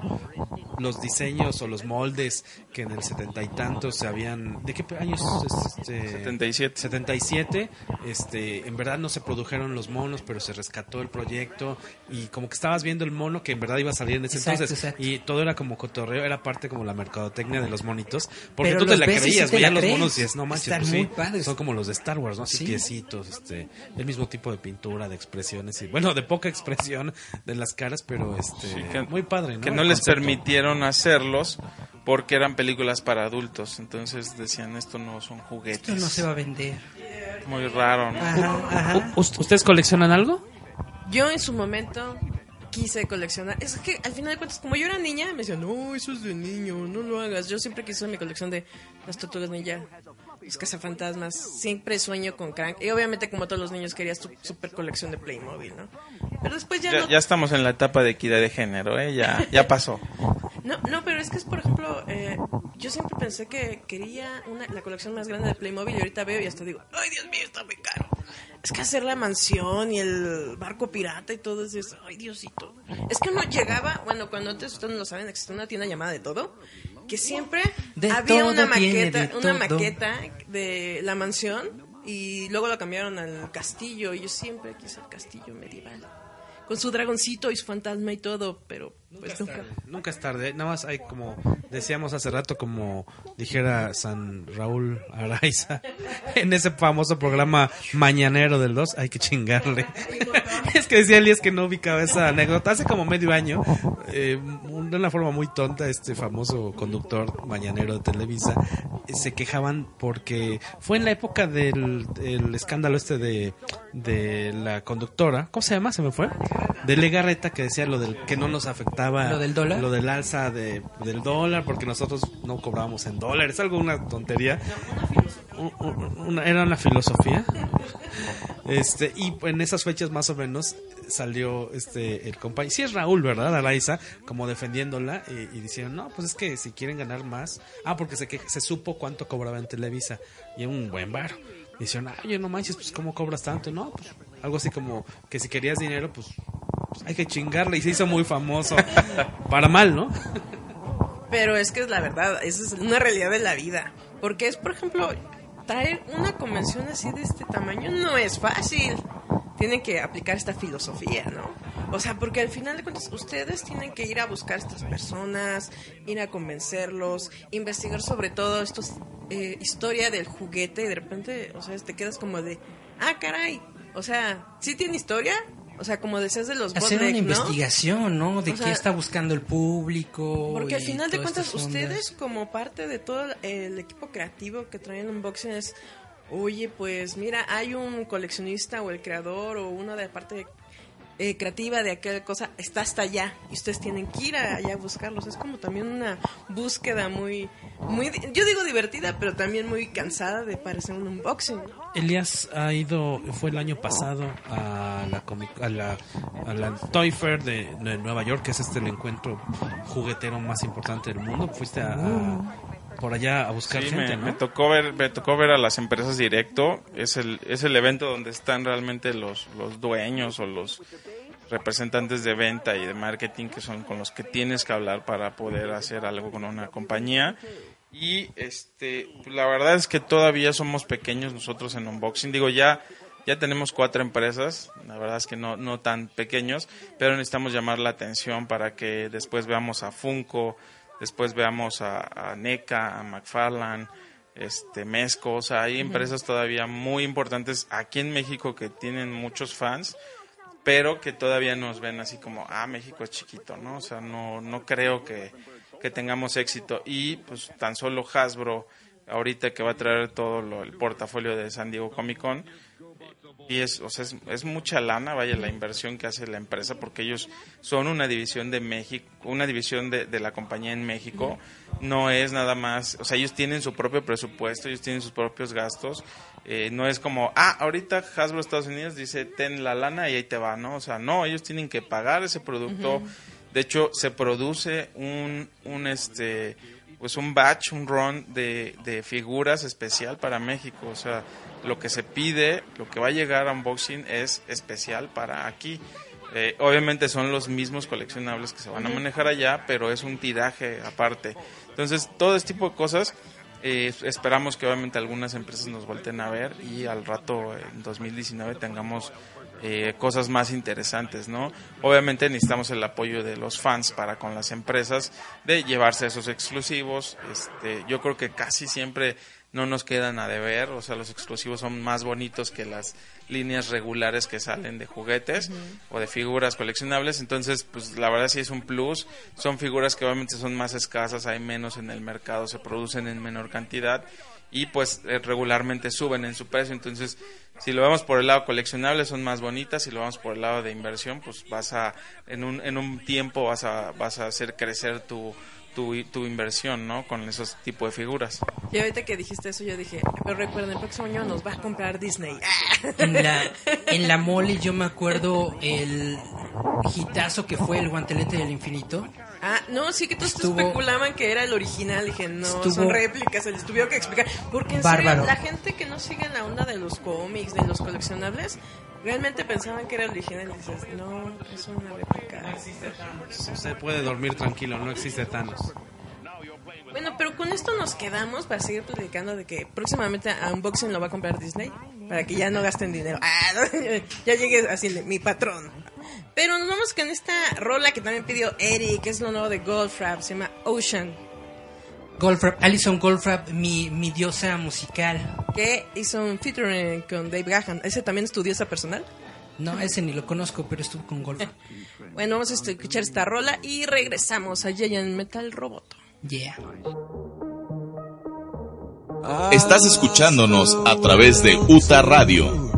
los diseños o los moldes que en el setenta y tantos se habían... ¿De qué años? es Este, 77. 77, este, en verdad no se produjeron los monos, pero se rescató el proyecto y como que estabas viendo el mono que en verdad iba a salir en ese Exacto, entonces exacto. y todo era como cotorreo, era parte como la mercadotecnia de los monitos, porque Pero tú te la creías, veías los crees. monos y dices, no manches, pues muy sí, padres. son como los de Star Wars, ¿no? Así Sí. piecitos, este, el mismo tipo de pintura, de expresiones y bueno, de poca expresión de las caras, pero este, Sí, que- muy padre, ¿no? que no les concepto. permitieron hacerlos porque eran películas para adultos. Entonces decían, esto no son juguetes. Esto no se va a vender. Muy raro, ¿no? Ajá, ajá. ¿Ust- ¿Ustedes coleccionan algo? Yo en su momento quise coleccionar. Es que al final de cuentas, como yo era niña, me decían, no, eso es de niño, no lo hagas. Yo siempre quise mi colección de las tortugas ninja, los cazafantasmas. Siempre sueño con Crank. Y obviamente, como todos los niños, querías tu super colección de Playmobil, ¿no? Pero después ya, Ya, no. ya estamos en la etapa de equidad de género, ¿eh? Ya, ya pasó. No, no, pero es que es, por ejemplo, eh, yo siempre pensé que quería una, la colección más grande de Playmobil y ahorita veo y hasta digo, ay, Dios mío, está muy caro. Es que hacer la mansión y el barco pirata y todo eso, es, ay, Diosito. Es que uno llegaba, bueno, cuando antes ustedes no lo saben, existía una tienda llamada de todo, que siempre De había una maqueta, de una maqueta de la mansión y luego lo cambiaron al castillo y yo siempre quise el castillo medieval. Con su dragoncito y su fantasma y todo, pero pues nunca. Nunca es tarde, nada más hay como decíamos hace rato, como dijera San Raúl Araiza en ese famoso programa mañanero del 2, hay que chingarle. es que decía Elías que no ubicaba esa anécdota. Hace como medio año, eh, de una forma muy tonta, este famoso conductor mañanero de Televisa eh, se quejaban porque fue en la época del el escándalo este de, de la conductora, ¿cómo se llama? ¿Se me fue? De Legarreta que decía lo del que no nos afectaba ¿Lo del dólar? lo del alza de, del dólar porque nosotros no cobrábamos en dólares, algo una tontería. Una- era una filosofía. Este, y en esas fechas más o menos salió este el compañero, sí es Raúl, ¿verdad? Araiza, como defendiéndola y, y diciendo, no, pues es que si quieren ganar más, ah, porque se, que, se supo cuánto cobraba en Televisa y un buen bar. Dicen, oye, no manches, pues ¿cómo cobras tanto? No, pues algo así como que si querías dinero, pues pues, hay que chingarle y se hizo muy famoso. Para mal, ¿no? Pero es que es la verdad, esa es una realidad de la vida. Porque es, por ejemplo, traer una convención así de este tamaño no es fácil. Tienen que aplicar esta filosofía, ¿no? O sea, porque al final de cuentas ustedes tienen que ir a buscar a estas personas, ir a convencerlos, investigar sobre todo esto, eh, historia del juguete y de repente, o sea, te quedas como de, ah, caray, o sea, ¿sí tiene historia? O sea, como decías de los Hacer una ¿no? investigación, ¿no? De O qué sea, está buscando el público. Porque al final de cuentas, ustedes como parte de todo el equipo creativo que traen unboxing es, oye, pues mira, hay un coleccionista o el creador o una de parte eh, creativa de aquella cosa está hasta allá y ustedes tienen que ir allá a buscarlos. Es como también una búsqueda muy, muy, yo digo divertida, pero también muy cansada de parecer un unboxing. ¿no? Elías ha ido, fue el año pasado a la a la, a la Toy Fair de, de Nueva York, que es este el encuentro juguetero más importante del mundo. Fuiste a- por allá a buscar Sí, gente, me, ¿no? me tocó ver, me tocó ver a las empresas directo. Es el, es el evento donde están realmente los, los dueños o los representantes de venta y de marketing que son con los que tienes que hablar para poder hacer algo con una compañía. Y este, la verdad es que todavía somos pequeños nosotros en unboxing. Digo, ya, ya tenemos cuatro empresas, la verdad es que no, no tan pequeños, pero necesitamos llamar la atención para que después veamos a Funko, después veamos a, a NECA, a McFarlane, este, Mesco, o sea, hay empresas todavía muy importantes aquí en México que tienen muchos fans, pero que todavía nos ven así como, ah, México es chiquito, ¿no? O sea, no, no creo que, que tengamos éxito. Y pues tan solo Hasbro, ahorita que va a traer todo lo- el portafolio de San Diego Comic Con, y es, o sea, es, es mucha lana, vaya, la inversión que hace la empresa, porque ellos son una división de México, una división de, de la compañía en México. No es nada más, o sea, ellos tienen su propio presupuesto, ellos tienen sus propios gastos. Eh, no es como, ah, ahorita Hasbro Estados Unidos dice, ten la lana y ahí te va, ¿no? O sea, no, ellos tienen que pagar ese producto. De hecho, se produce un, un este, pues un batch, un run de, de figuras especial para México. O sea, lo que se pide, lo que va a llegar a unboxing es especial para aquí. Eh, obviamente son los mismos coleccionables que se van a manejar allá, pero es un tiraje aparte. Entonces, todo este tipo de cosas, eh, esperamos que obviamente algunas empresas nos volten a ver y al rato, en 2019, tengamos eh, cosas más interesantes, ¿no? Obviamente necesitamos el apoyo de los fans para con las empresas de llevarse esos exclusivos. Este, yo creo que casi siempre no nos quedan a deber, o sea, los exclusivos son más bonitos que las líneas regulares que salen de juguetes o de figuras coleccionables, entonces pues la verdad sí es un plus, son figuras que obviamente son más escasas, hay menos en el mercado, se producen en menor cantidad y pues eh, regularmente suben en su precio, entonces si lo vemos por el lado coleccionable son más bonitas, si lo vemos por el lado de inversión, pues vas a en un en un tiempo vas a vas a hacer crecer tu tu, tu inversión, ¿no? Con esos tipos de figuras. Y ahorita que dijiste eso, yo dije, pero recuerden, el próximo año nos va a comprar Disney. En la, en la mole yo me acuerdo el hitazo que fue el guantelete del infinito. Ah, no, sí que todos Estuvo- especulaban que era el original. Dije, no, Estuvo- son réplicas, se les tuvieron que explicar. Porque en serio, la gente que no sigue la onda de los cómics, de los coleccionables, realmente pensaban que era original. Y dices, no, es una réplica. Se puede dormir tranquilo, no existe Thanos. Bueno, pero con esto nos quedamos para seguir platicando de que próximamente a Unboxing lo va a comprar Disney para que ya no gasten dinero. Ah, no, ya llegue así mi patrón. Pero nos vamos con esta rola que también pidió Eric, que es lo nuevo de Goldfrapp, se llama Ocean, Goldfrapp, Alison Goldfrapp, mi, mi diosa musical. que hizo un featuring con Dave Gahan. ¿Ese también estudió esa personal? No, ese ni lo conozco, pero estuvo con Goldfrapp. Bueno, vamos a escuchar esta rola y regresamos a Giant Metal Roboto. Yeah. Estás escuchándonos a través de UTA Radio.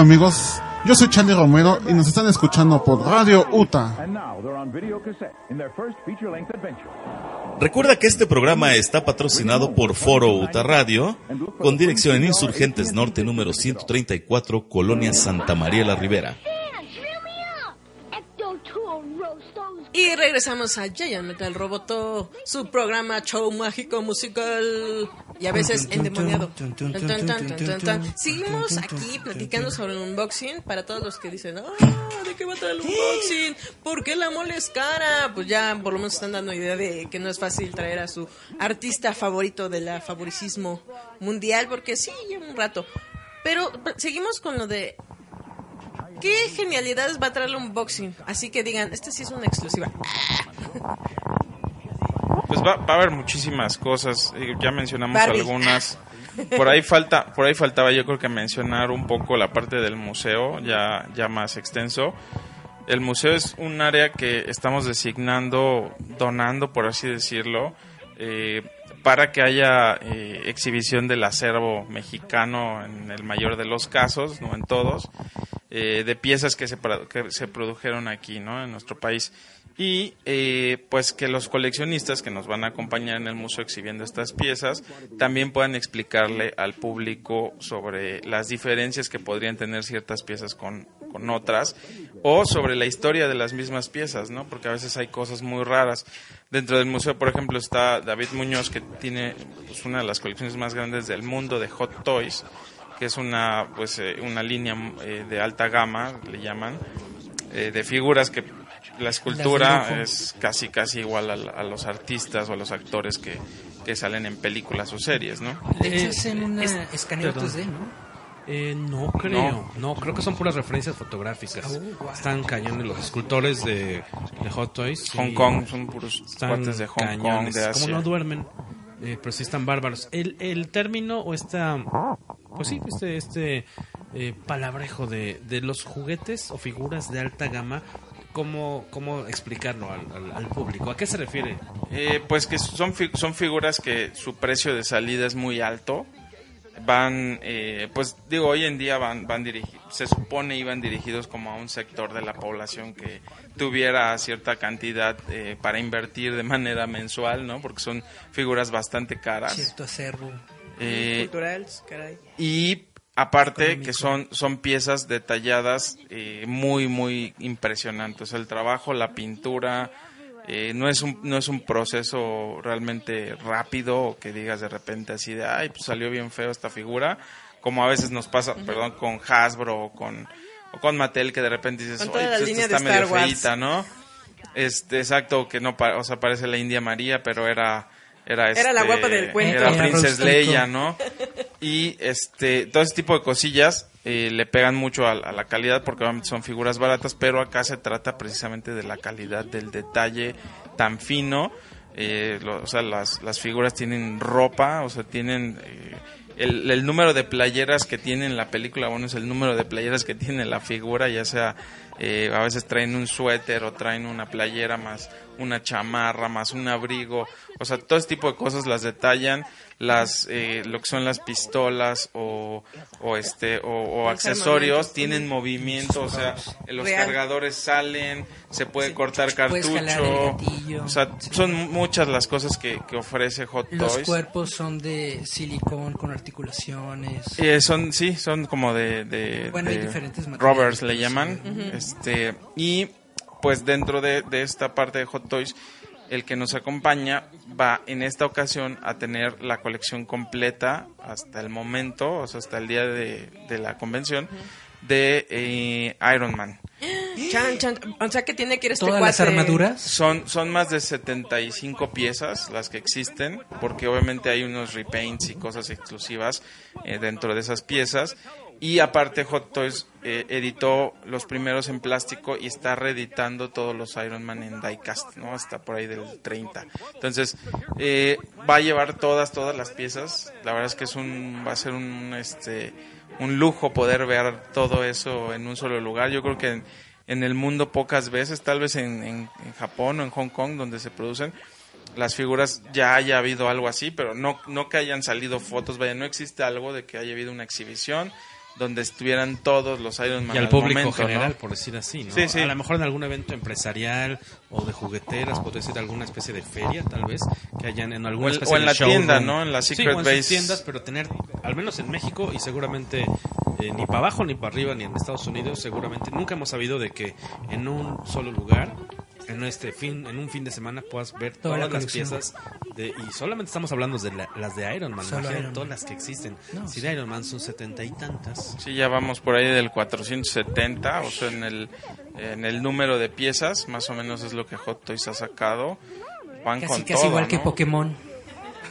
Hola amigos, yo soy Charlie Romero y nos están escuchando por Radio UTA. And now they're on video cassette in their first feature-length adventure. Recuerda que este programa está patrocinado por Foro Uta Radio, con dirección en Insurgentes Norte número 134, Colonia Santa María la Ribera. Y regresamos a Giant Metal Roboto, su programa show mágico musical y a veces endemoniado. Seguimos aquí platicando sobre el unboxing para todos los que dicen, ah, ¿de qué va a traer el unboxing? ¿Por qué la mole es cara? Pues ya por lo menos están dando idea de que no es fácil traer a su artista favorito de la favoricismo mundial, porque sí, lleva un rato. Pero seguimos con lo de ¿Qué genialidades va a traer el unboxing? Así que digan, esta sí es una exclusiva. Pues va, va a haber muchísimas cosas, eh, ya mencionamos Barbie. algunas. Por ahí falta, por ahí faltaba yo creo que mencionar un poco la parte del museo, ya, ya más extenso. El museo es un área que estamos designando, donando, por así decirlo, eh, para que haya eh, exhibición del acervo mexicano en el mayor de los casos, no en todos, eh, de piezas que se, que se produjeron aquí, ¿no? En nuestro país. Y eh, pues que los coleccionistas que nos van a acompañar en el museo exhibiendo estas piezas también puedan explicarle al público sobre las diferencias que podrían tener ciertas piezas con, con otras o sobre la historia de las mismas piezas, ¿no? Porque a veces hay cosas muy raras. Dentro del museo, por ejemplo, está David Muñoz que tiene pues, una de las colecciones más grandes del mundo de Hot Toys, que es una pues eh, una línea eh, de alta gama, le llaman, eh, de figuras que la escultura es casi casi igual a, a los artistas o a los actores que, que salen en películas o series, ¿no? De hecho, hacen una es- escaneo perdón. 2D, ¿no? Eh, no creo, no. creo que son puras referencias fotográficas. Oh, wow. Están cañones los escultores de, de Hot Toys. Hong. Kong, son puros Están de Hong Kong, cañones. de Asia. Como no duermen, eh, pero sí están bárbaros. El, el término o esta, pues sí, este, este eh, palabrejo de, de los juguetes o figuras de alta gama. ¿Cómo, cómo explicarlo al, al- al público? ¿A qué se refiere? Eh, pues que son, fi- son figuras que su precio de salida es muy alto. Van, eh, pues digo, hoy en día van, van dirigidos, se supone iban dirigidos como a un sector de la población que tuviera cierta cantidad eh, para invertir de manera mensual, ¿no? Porque son figuras bastante caras. Cierto acervo. Eh, Culturales, caray. y aparte que son son piezas detalladas eh, muy muy impresionantes el trabajo la pintura eh, no es un no es un proceso realmente rápido que digas de repente así de ay pues salió bien feo esta figura como a veces nos pasa perdón con Hasbro o con o con Mattel que de repente dices "Oye, pues está medio Star Wars". feíta, ¿no? Este, exacto, que no, o sea, parece la India María, pero era, era, Era la este, guapa del cuento. Era Princess. Leia, ¿no? Y este, todo ese tipo de cosillas eh, le pegan mucho a, a la calidad porque obviamente son figuras baratas, pero acá se trata precisamente de la calidad del detalle tan fino. Eh, lo- o sea, las, las figuras tienen ropa, o sea, tienen eh, el, el número de playeras que tiene en la película, bueno, es el número de playeras que tiene la figura, ya sea, eh, a veces traen un suéter o traen una playera más una chamarra, más un abrigo, o sea, todo ese tipo de cosas las detallan, las, eh, lo que son las pistolas o, o este, o, o Los accesorios tienen movimiento, o sea, los Real. cargadores salen, se puede cortar cartucho, o sea, son muchas las cosas que, que ofrece Hot Los Toys. cuerpos son de silicón con articulaciones. Eh, son, sí, son como de, de, Bueno, hay diferentes Rovers le sí. llaman. Ujú. Este, y pues dentro de, de esta parte de Hot Toys, el que nos acompaña va en esta ocasión a tener la colección completa hasta el momento, o sea, hasta el día de, de la convención, de eh, Iron Man. Chan, chan. O sea que tiene que ir este ¿Todas las armaduras? Son, son más de 75 piezas las que existen, porque obviamente hay unos repaints y cosas exclusivas eh, dentro de esas piezas. Y aparte Hot Toys eh, editó los primeros en plástico y está reeditando todos los Iron Man en diecast, ¿no? Hasta por ahí del 30. Entonces, eh, va a llevar todas, todas las piezas. La verdad es que es un, va a ser un, este, un lujo poder ver todo eso en un solo lugar. Yo creo que en, el mundo pocas veces, tal vez en, en- en Japón o en Hong Kong, donde se producen las figuras, ya haya habido algo así, pero no, no que hayan salido fotos, vaya, no existe algo de que haya habido una exhibición donde estuvieran todos los Iron Man Y al público momento, ¿no? general, por decir así, ¿no? Sí, sí. A lo mejor en algún evento empresarial o de jugueteras, podría ser alguna especie de feria, tal vez, que hayan en alguna O especie o en de la showroom. tienda, ¿no? En la Sí, Secret o en sus Base. tiendas, pero tener, al menos en México y seguramente eh, ni para abajo ni para arriba ni en Estados Unidos, seguramente nunca hemos sabido de que en un solo lugar en este fin en un fin de semana puedas ver Toda la todas las piezas de, y solamente estamos hablando de la- las de Iron Man, Solo imagínate Iron Man. todas las que existen. No, si de Iron Man son setenta y tantas. Sí, ya vamos por ahí del 470, o sea, en el, en el número de piezas, más o menos es lo que Hot Toys ha sacado. Van Casi, con casi todo, igual que ¿no? Pokémon.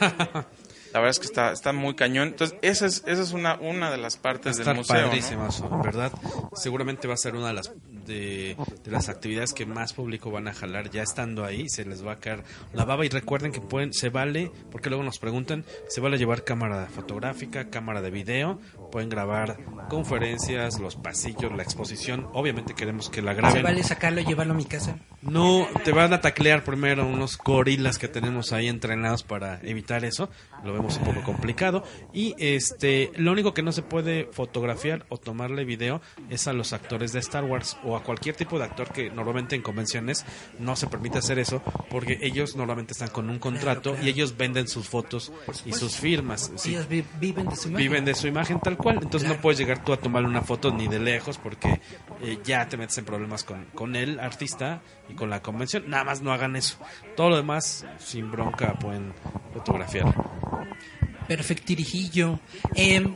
La verdad es que está, está muy cañón. Entonces, esa es, esa es una, una de las partes Estar del museo. ¿no? padrísimas, en verdad. Seguramente va a ser una de las de, de las actividades que más público van a jalar ya estando ahí, se les va a caer la baba y recuerden que pueden se vale, porque luego nos preguntan, se vale llevar cámara fotográfica, cámara de video, pueden grabar conferencias, los pasillos, la exposición. Obviamente queremos que la Se graben. vale sacarlo y llevarlo a mi casa. No, te van a taclear primero unos gorilas que tenemos ahí entrenados para evitar eso. Lo vemos un poco complicado. Y este, lo único que no se puede fotografiar o tomarle video es a los actores de Star Wars o a cualquier tipo de actor que normalmente en convenciones no se permite hacer eso porque ellos normalmente están con un contrato y ellos venden sus fotos y sus firmas. Sí. Ellos vi- viven de su imagen. Viven de su imagen tal cual, entonces no puedes llegar tú a tomarle una foto ni de lejos porque eh, ya te metes en problemas con, con el artista y con la convención. Nada más no hagan eso. Todo lo demás, sin bronca, pueden fotografiar. Perfectirijillo. Eh,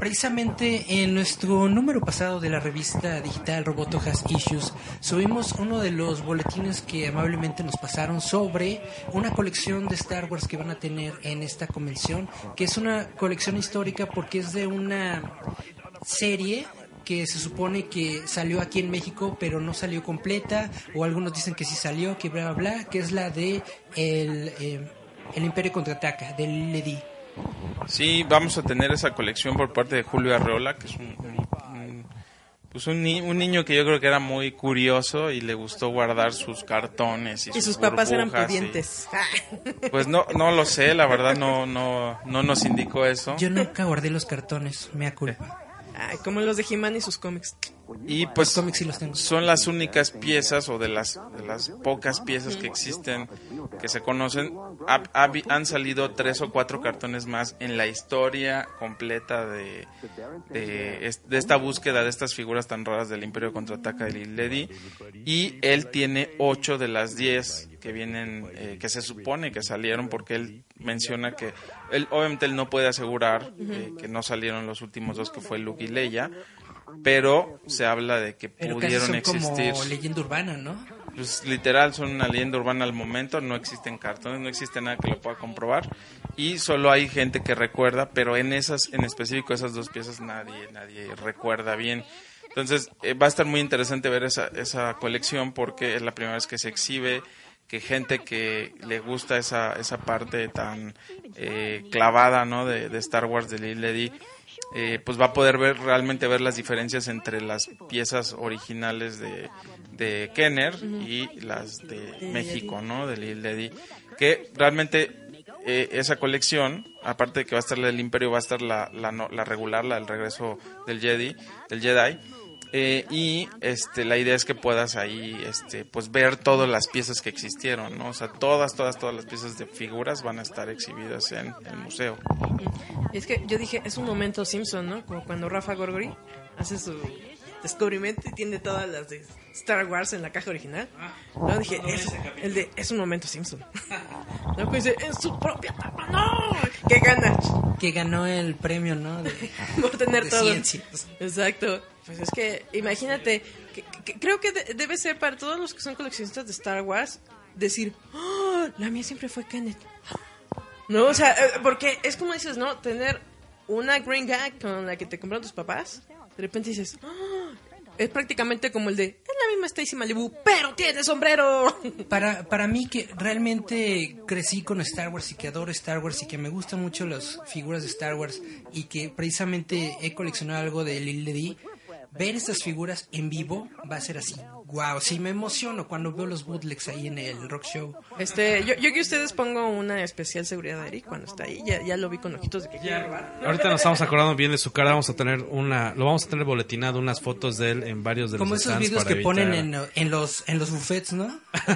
precisamente en nuestro número pasado de la revista digital Roboto Has Issues subimos uno de los boletines que amablemente nos pasaron sobre una colección de Star Wars que van a tener en esta convención, que es una colección histórica porque es de una serie que se supone que salió aquí en México pero no salió completa o algunos dicen que sí salió que bla bla bla que es la de el, eh, el Imperio contraataca del Lady Sí, vamos a tener esa colección por parte de Julio Arreola, que es un, un- pues un, ni- un niño que yo creo que era muy curioso y le gustó guardar sus cartones y, Y sus papás eran y- pudientes. Pues no, no lo sé, la verdad no, no, no nos indicó eso. Yo nunca guardé los cartones, me culpa. Como los de He-Man y sus cómics. Y pues son las únicas piezas o de las, pocas piezas que existen que se conocen. Ha- ha- han salido tres o cuatro cartones más en la historia completa de, de, es- de esta búsqueda de estas figuras tan raras del Imperio Contraataca de Ledy. Y él tiene ocho de las diez que vienen, eh, que se supone que salieron porque él menciona que él, obviamente él no puede asegurar eh, que no salieron los últimos dos que fue Luke y Leia pero se habla de que Pero casi pudieron son existir. como leyenda urbana, ¿no? Pues literal son una leyenda urbana al momento, no existen cartones, no existe nada que lo pueda comprobar y solo hay gente que recuerda, pero en esas en específico esas dos piezas nadie nadie recuerda bien. Entonces eh, va a estar muy interesante ver esa esa colección porque es la primera vez que se exhibe que gente que le gusta esa esa parte tan eh, clavada, ¿no? De, de Star Wars de Lil Ledy eh, pues va a poder ver realmente ver las diferencias entre las piezas originales de, de Kenner y las de México, ¿no? De Lil Ledy, que realmente eh, esa colección, aparte de que va a estar la del Imperio, va a estar la, la, la regular, la del regreso del Jedi, del Jedi. Eh, y este la idea es que puedas ahí este pues ver todas las piezas que existieron no o sea todas todas todas las piezas de figuras van a estar exhibidas en el museo es que yo dije, es un momento Simpson, ¿no? Como cuando Rafa Gorgori hace su descubrimiento y tiene todas las de Star Wars en la caja original. No, dije, es, el de, es un momento Simpson. No, pues dice, en su propia tapa, ¡no! ¡Qué gana! Que ganó el premio, ¿no? De, Por tener de todo. ciencias. Exacto. Pues es que, imagínate, que- que- creo que de- debe ser para todos los que son coleccionistas de Star Wars, decir, ¡Oh, la mía siempre fue Kenneth. No, o sea, eh, porque es como dices, ¿no? Tener una Green Gag con la que te compraron tus papás, de repente dices, ¡Oh! es prácticamente como el de, es la misma Stacy Malibu, pero tiene sombrero. Para, para mí que realmente crecí con Star Wars y que adoro Star Wars y que me gustan mucho las figuras de Star Wars y que precisamente he coleccionado algo de Lil Ledy, ver estas figuras en vivo va a ser así. Wow, sí me emociono cuando veo los bootlegs ahí en el rock show. Este, yo, yo que ustedes pongo una especial seguridad de Eric cuando está ahí, ya, ya lo vi con ojitos de que quiere robar. Ahorita nos estamos acordando bien de su cara, vamos a tener una, lo vamos a tener boletinado unas fotos de él en varios de Como los esos stands videos que ponen en, en los en los buffets, ¿no?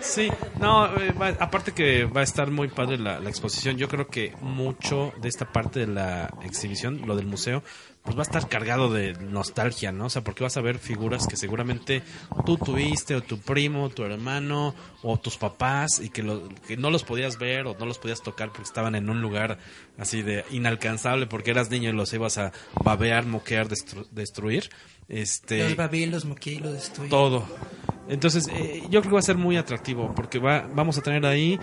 Sí, no, eh, va- aparte que va a estar muy padre la, la exposición, yo creo que mucho de esta parte de la exhibición, lo del museo, pues va a estar cargado de nostalgia, ¿no? O sea, porque vas a ver figuras que seguramente tú tuviste, o tu primo, tu hermano, o tus papás, y que, que no los podías ver o no los podías tocar porque estaban en un lugar así de inalcanzable porque eras niño y los ibas a babear, moquear, destru- destruir. Este, Los babé, los moqué y los destruí. todo. Entonces, eh, yo creo que va a ser muy atractivo porque va, vamos a tener ahí,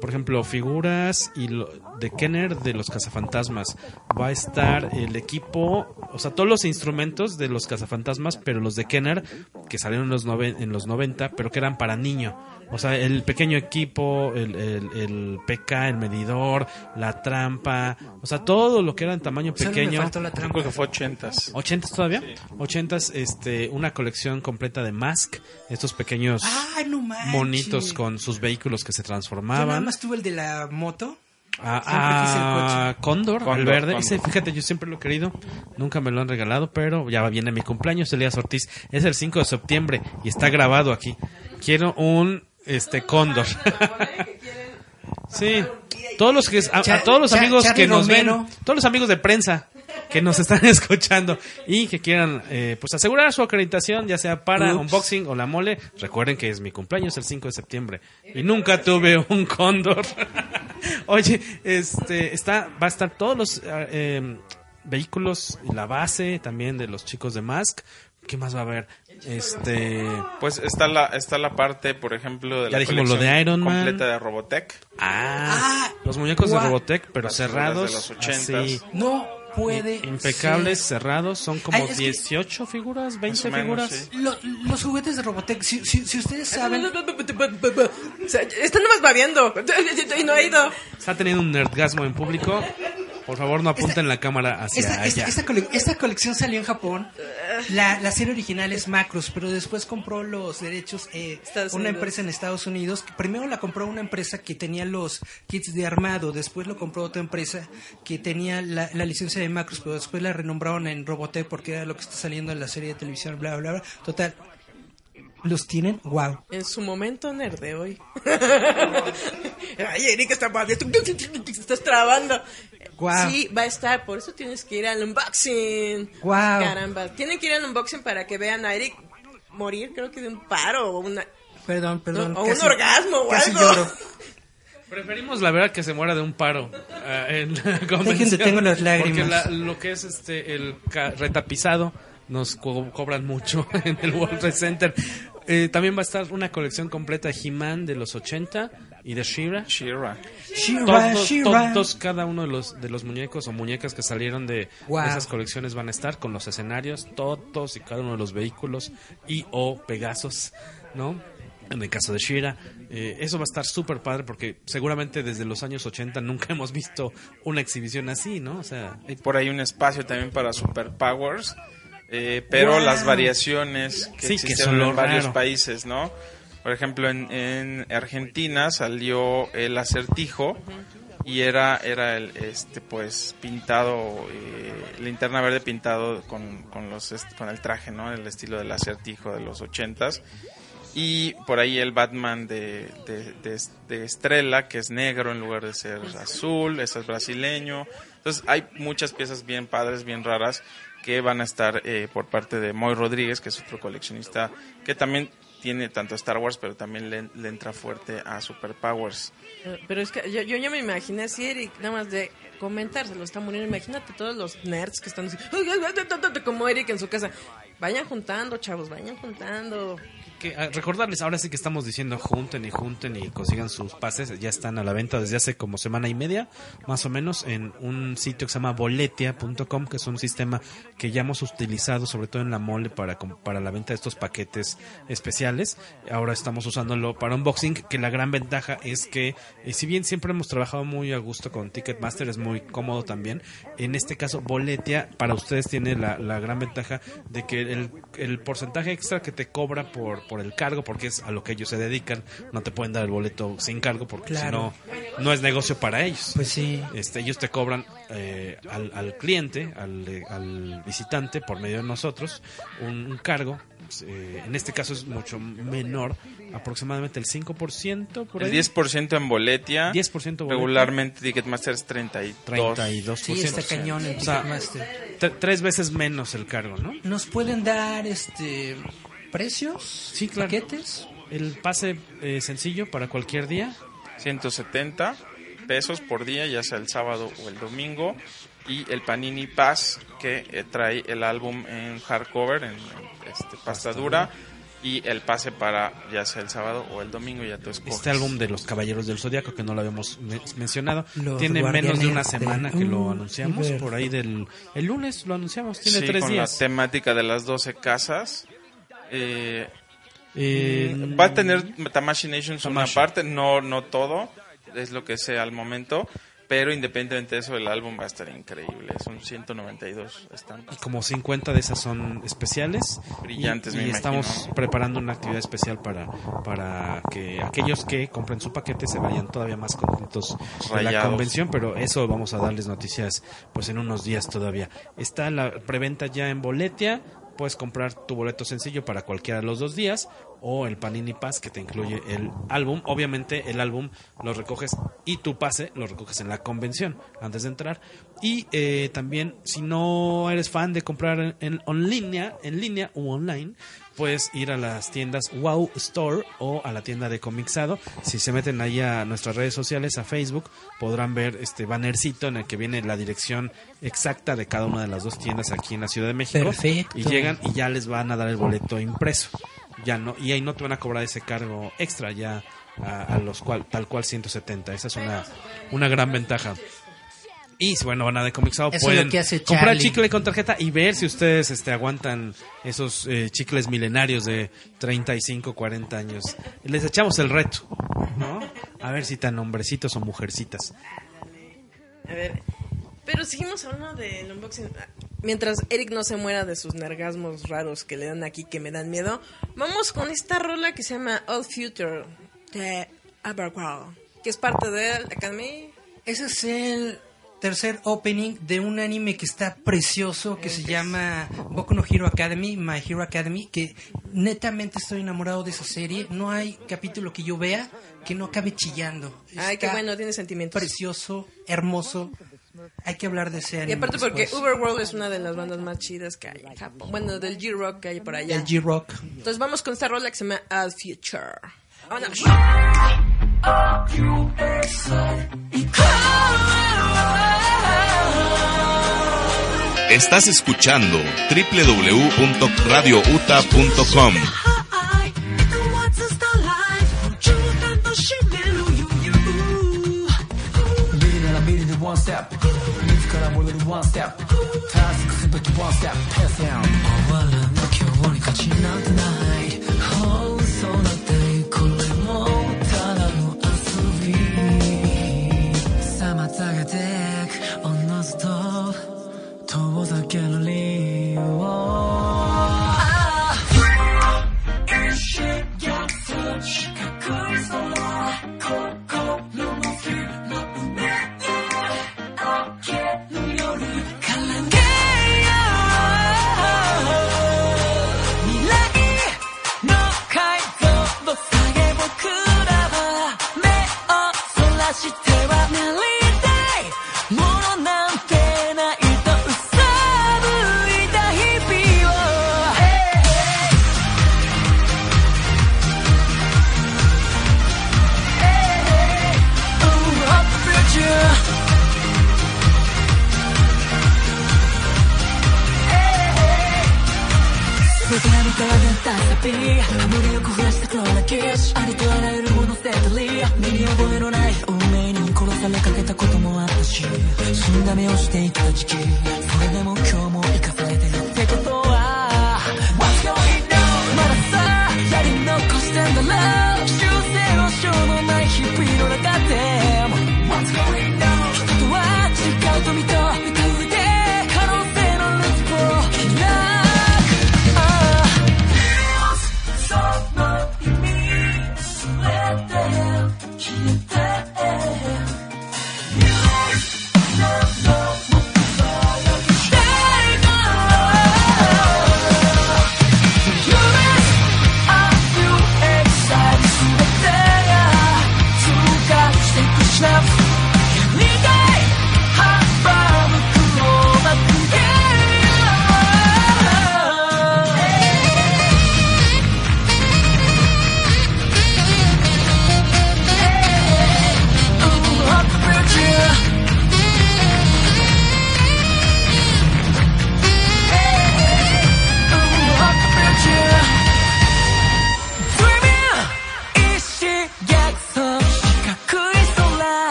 por ejemplo, figuras y lo- de Kenner de los cazafantasmas. Va a estar el equipo, o sea, todos los instrumentos de los cazafantasmas, pero los de Kenner que salieron en los, noven- en los 90, pero que eran para niño. O sea, el pequeño equipo, el, el, el PK, el medidor, la trampa, o sea, todo lo que era en tamaño Solo me pequeño. faltó la trampa. creo que fue 80s. ¿80s todavía? 80s, este, una colección completa de Mask, estos pequeños Ay, no manches. monitos con sus vehículos que se Yo nada transformaban. más tuve el de la moto. Ah, el ah, coche. Cóndor, Cóndor, el verde. Cóndor. Ese, fíjate, yo siempre lo he querido. Nunca me lo han regalado, pero ya viene mi cumpleaños, Elías Ortiz. Es el 5 de septiembre y está grabado aquí. Quiero un este Cóndor. sí. Todos los que a, todos los amigos que nos ven, todos los amigos de prensa que nos están escuchando y que quieran eh, pues asegurar su acreditación, ya sea para Ups. unboxing o la mole, recuerden que es mi cumpleaños el 5 de septiembre y nunca tuve un cóndor. Oye, este está va a estar todos los eh, eh, vehículos y la base también de los chicos de Mask. ¿Qué más va a haber? Este Pues está la, está la parte, por ejemplo, de Ya la dijimos lo de Iron Man. completa de Robotech. ah, los muñecos de. Robotech, pero Las cerrados, de los 80s. así, No puede. impecables, ser. cerrados, son como Ay, es que- 18 figuras, 20 o menos, figuras. sí. Lo- los juguetes de Robotech, si, si, si ustedes saben. O sea, está nomás babeando y no ha ido. Está teniendo un nerdgasmo en público. Por favor, no apunten la cámara hacia Esta, esta- allá. esta cole- esta colección salió en Japón. La, la serie original es Macros, pero después compró los derechos eh, una Unidos. empresa en Estados Unidos. Primero la compró una empresa que tenía los kits de armado, después lo compró otra empresa que tenía la, la licencia de Macros, pero después la renombraron en Robotech porque era lo que está saliendo en la serie de televisión, bla, bla, bla. Total, los tienen, wow. En su momento nerd de hoy. Ay, Erika está. Te estás trabando. Guau. Sí, va a estar. Por eso tienes que ir al unboxing. Guau. Caramba. Tienen que ir al unboxing para que vean a Eric morir, creo que de un paro o una. Perdón, perdón. No, o un casi- orgasmo o casi algo. lloro. Preferimos la verdad que se muera de un paro ah, en la convención. tengo las lágrimas. Porque la- lo que es este el ca- retapizado nos co- cobran mucho en el World Trade Center. Eh, también va a estar una colección completa de He-Man de los 80 y de She-Ra. She-Ra. She-Ra, todos, todos, cada uno de los de los muñecos o muñecas que salieron de Wow. esas colecciones van a estar con los escenarios, todos y cada uno de los vehículos y o Pegasos, ¿no? En el caso de Shira, eh, eso va a estar súper padre porque seguramente desde los años 80 nunca hemos visto una exhibición así, ¿no? O sea, Hay por ahí un espacio también para superpowers, eh, pero Wow. las variaciones que Sí, que existieron son lo en varios raro. países, ¿no? Por ejemplo, en, en Argentina salió el acertijo y era era el este pues pintado eh, linterna verde pintado con, con los con el traje, ¿no? El estilo del acertijo de los ochentas y por ahí el Batman de, de, de- de Estrella, que es negro en lugar de ser azul, ese es brasileño. Entonces hay muchas piezas bien padres, bien raras, que van a estar eh, por parte de Moy Rodríguez, que es otro coleccionista, que también tiene tanto Star Wars, pero también le, entra fuerte a Superpowers. Eh, Pero es que yo, yo ya me imaginé así, Eric, nada más de comentárselo, está muriendo. Imagínate todos los nerds que están así, como Eric en su casa. Vayan juntando, chavos, vayan juntando. Que, ah, recordarles, ahora sí que estamos diciendo junten y junten y consigan sus pases, ya están a la venta desde hace como semana y media, más o menos, en un sitio que se llama boletia.com, que es un sistema que ya hemos utilizado sobre todo en la mole para, para la venta de estos paquetes especiales. Ahora estamos usándolo para unboxing, que la gran ventaja es que, eh, si bien siempre hemos trabajado muy a gusto con Ticketmaster, es muy cómodo también, en este caso Boletia para ustedes tiene la, la gran ventaja de que el, el porcentaje extra que te cobra por, por el cargo, porque es a lo que ellos se dedican, no te pueden dar el boleto sin cargo porque Claro. si no, no es negocio para ellos. Pues sí. Este, ellos te cobran eh, al, al cliente, al, al visitante, por medio de nosotros, un, un cargo. eh, en este caso es mucho menor, aproximadamente el 5%. Por El ahí. 10% en Boletia. 10% Boletia. Regularmente Ticketmaster es 32. 32%. Sí, está cañón en O sea, Ticketmaster. tre- tres veces menos el cargo, ¿no? ¿Nos pueden dar este precios? Sí, claro. ¿Paquetes? El pase eh, sencillo para cualquier día. 170 pesos por día, ya sea el sábado o el domingo. Y el Panini Pass, que eh, trae el álbum en hardcover, en, en, este, pasta dura. Y el pase para ya sea el sábado o el domingo, ya tú escoges. Este álbum de los Caballeros del Zodiaco, que no lo habíamos me- mencionado, Los tiene menos de una de semana que lo anunciamos. Por ahí del el lunes lo anunciamos, tiene Sí, tres con días. la temática de las 12 casas. Eh, Eh, mm, va a tener Tamashi Nations una parte, no, no todo, es lo que sé al momento. Pero independientemente de eso, el álbum va a estar increíble. Son 192 estampas. como 50 de esas son especiales. Brillantes, y, me y estamos imagino. preparando una actividad especial para, para que aquellos que compren su paquete se vayan todavía más contentos de la convención, pero eso vamos a darles noticias pues en unos días todavía. Está la preventa ya en Boletia, puedes comprar tu boleto sencillo para cualquiera de los dos días o el Panini Pass que te incluye el álbum. Obviamente el álbum lo recoges y tu pase lo recoges en la convención antes de entrar. Y eh, también si no eres fan de comprar en, línea, en línea o online, puedes ir a las tiendas Wow Store o a la tienda de Comixado. Si se meten ahí a nuestras redes sociales, a Facebook, podrán ver este bannercito en el que viene la dirección exacta de cada una de las dos tiendas aquí en la Ciudad de México. Perfecto. Y llegan y ya les van a dar el boleto impreso. Ya no, y ahí no te van a cobrar ese cargo extra ya a, a los cual, tal cual 170. Esa es una, una gran ventaja. Y bueno, van a decomixado. Pueden comprar chicle con tarjeta y ver si ustedes este, aguantan esos eh, chicles milenarios de 35, 40 años. Les echamos el reto, ¿no? A ver si tan hombrecitos o mujercitas. A ver. Pero seguimos hablando del unboxing. Mientras Eric no se muera de sus nergasmos raros que le dan aquí que me dan miedo, vamos con esta rola que se llama All Future de Abercrombie, que es parte de la Academy. Ese es el tercer opening de un anime que está precioso, que se llama Boku no Hero Academy, My Hero Academy, que netamente estoy enamorado de esa serie. No hay capítulo que yo vea que no acabe chillando. Ay, qué bueno, tiene sentimientos. Precioso, hermoso. Hay que hablar de ese anime. Y aparte después. porque Uberworld es una de las bandas más chidas que hay en Japón. Bueno, del G-Rock que hay por allá. El G-Rock. Entonces vamos con esta rola que se llama Al Future. Oh, Vámonos. Estás escuchando www.radiouta.com.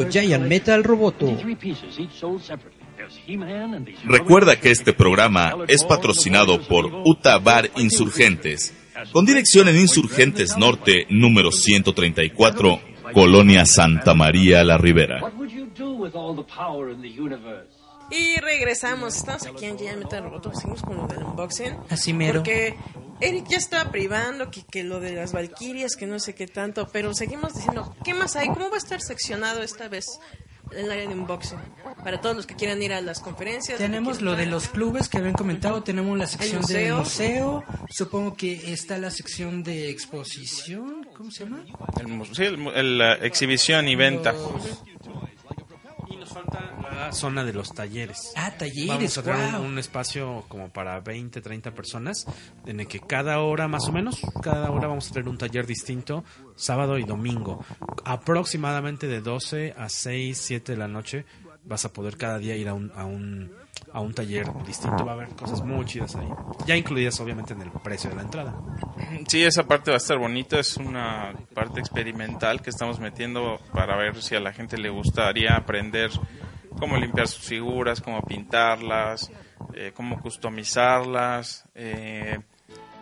Giant Metal Roboto. Recuerda que este programa es patrocinado por Utah Bar Insurgentes, con dirección en Insurgentes Norte, número 134, Colonia Santa María La Ribera. Y regresamos, estamos aquí en Giant Metal Roboto, seguimos con el unboxing. Así mero. Porque Eric ya está privando que, que lo de las Valquirias, que no sé qué tanto, pero seguimos diciendo, ¿qué más hay? ¿Cómo va a estar seccionado esta vez el área de unboxing? Para todos los que quieran ir a las conferencias. Tenemos lo de los clubes que habían comentado, tenemos la sección museo. del museo, supongo que está la sección de exposición, ¿cómo se llama? El, museo, el, el, la exhibición y venta falta la zona de los talleres. Ah, talleres, Vamos a tener un- guau. un, espacio como para 20, 30 personas, en el que cada hora más o menos, cada hora vamos a tener un taller distinto, sábado y domingo. Aproximadamente de 12 a 6, 7 de la noche vas a poder cada día ir a un, a un, a un taller distinto. Va a haber cosas muy chidas ahí. Ya incluidas obviamente en el precio de la entrada. Sí, esa parte va a estar bonita. Es una parte experimental que estamos metiendo para ver si a la gente le gustaría aprender cómo limpiar sus figuras, cómo pintarlas, eh, cómo customizarlas, eh,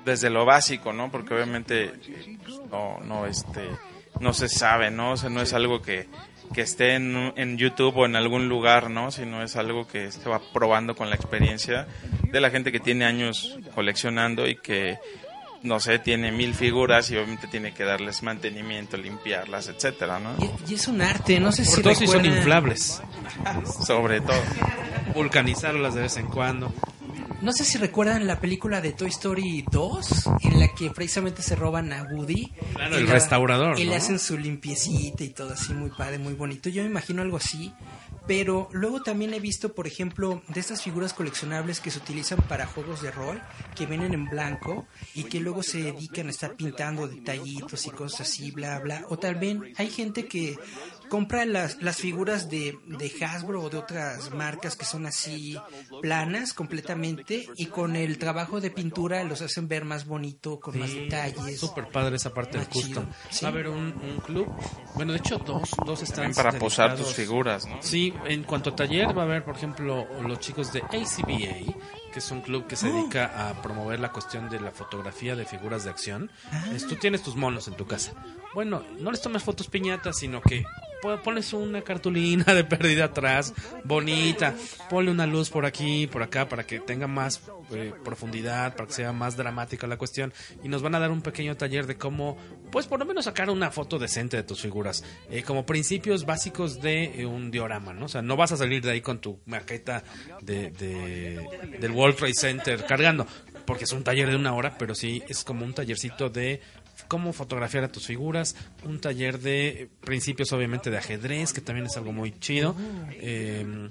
desde lo básico, ¿no? Porque obviamente eh, pues, no, no, este, no se sabe, ¿no? O sea, no es algo que, que esté en, en YouTube o en algún lugar, ¿no? Sino es algo que se va probando con la experiencia de la gente que tiene años coleccionando y que no sé, tiene mil figuras y obviamente tiene que darles mantenimiento, limpiarlas, etcétera, ¿no? Y es un arte, no sé si todo si son inflables. Sobre todo. Vulcanizarlas de vez en cuando. No sé si recuerdan la película de Toy Story 2, en la que precisamente se roban a Woody. Claro, el la- restaurador, Y le hacen su limpiecita y todo así, muy padre, muy bonito. Yo me imagino algo así. Pero luego también he visto, por ejemplo, de estas figuras coleccionables que se utilizan para juegos de rol, que vienen en blanco y que luego se dedican a estar pintando detallitos y cosas así, bla, bla. O también hay gente que compra las, las figuras de, de Hasbro o de otras marcas que son así planas completamente y con el trabajo de pintura los hacen ver más bonito, con más detalles. Súper padre esa parte del custom. Sí. Va a haber un, un club, bueno, de hecho dos, dos También stands para posar tus figuras, ¿no? Sí, en cuanto a taller va a haber, por ejemplo, los chicos de ACBA, que es un club que se Oh. dedica a promover la cuestión de la fotografía de figuras de acción. Ah. Es- tú tienes tus monos en tu casa. Bueno, no les tomes fotos piñatas, sino que pones una cartulina de pérdida atrás, bonita, ponle una luz por aquí, por acá, para que tenga más eh, profundidad, para que sea más dramática la cuestión. Y nos van a dar un pequeño taller de cómo, pues por lo menos sacar una foto decente de tus figuras, eh, como principios básicos de eh, un diorama, ¿no? O sea, no vas a salir de ahí con tu maqueta de, de- del World Trade Center cargando, porque es un taller de una hora, pero sí es como un tallercito de cómo fotografiar a tus figuras, un taller de principios obviamente de ajedrez, que también es algo muy chido. Eh,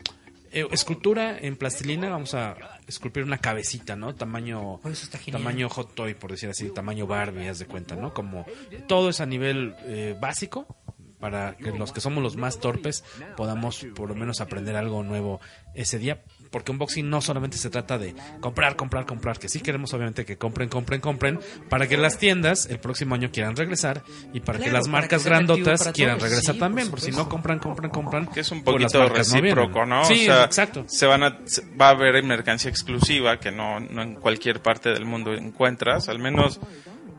eh, escultura en plastilina, vamos a esculpir una cabecita, ¿no? Tamaño, tamaño hot toy, por decir así, tamaño Barbie, haz de cuenta, ¿no? Como todo es a nivel eh, básico para que los que somos los más torpes podamos por lo menos aprender algo nuevo ese día. Porque unboxing no solamente se trata de comprar, comprar, comprar, que sí queremos obviamente que compren, compren, compren, para que las tiendas el próximo año quieran regresar y para que las para marcas que grandotas para quieran regresar sí, también, por porque si no compran, compran, compran. Que es un pues poquito recíproco, ¿no? Sí, o sea, exacto. Se van a, se- va a haber mercancía exclusiva que no, no en cualquier parte del mundo encuentras. Al menos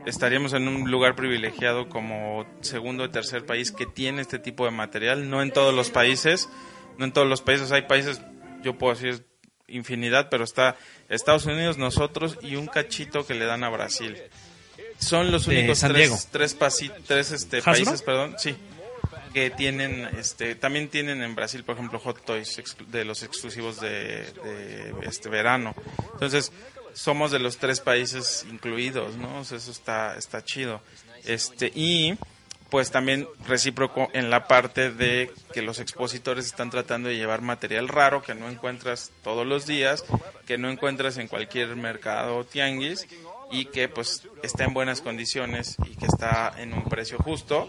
estaríamos en un lugar privilegiado como segundo o tercer país que tiene este tipo de material. No en todos los países, no en todos los países. Hay países, yo puedo decir infinidad, pero está Estados Unidos, nosotros y un cachito que le dan a Brasil. Son los De únicos San Diego. tres, tres, tres este, países, perdón, sí, que tienen, este, también tienen en Brasil, por ejemplo, Hot Toys de los exclusivos de, de, este verano. Entonces, somos de los tres países incluidos, ¿no? O sea, eso está, está chido. Este, y pues también recíproco en la parte de que los expositores están tratando de llevar material raro que no encuentras todos los días, que no encuentras en cualquier mercado tianguis y que pues está en buenas condiciones y que está en un precio justo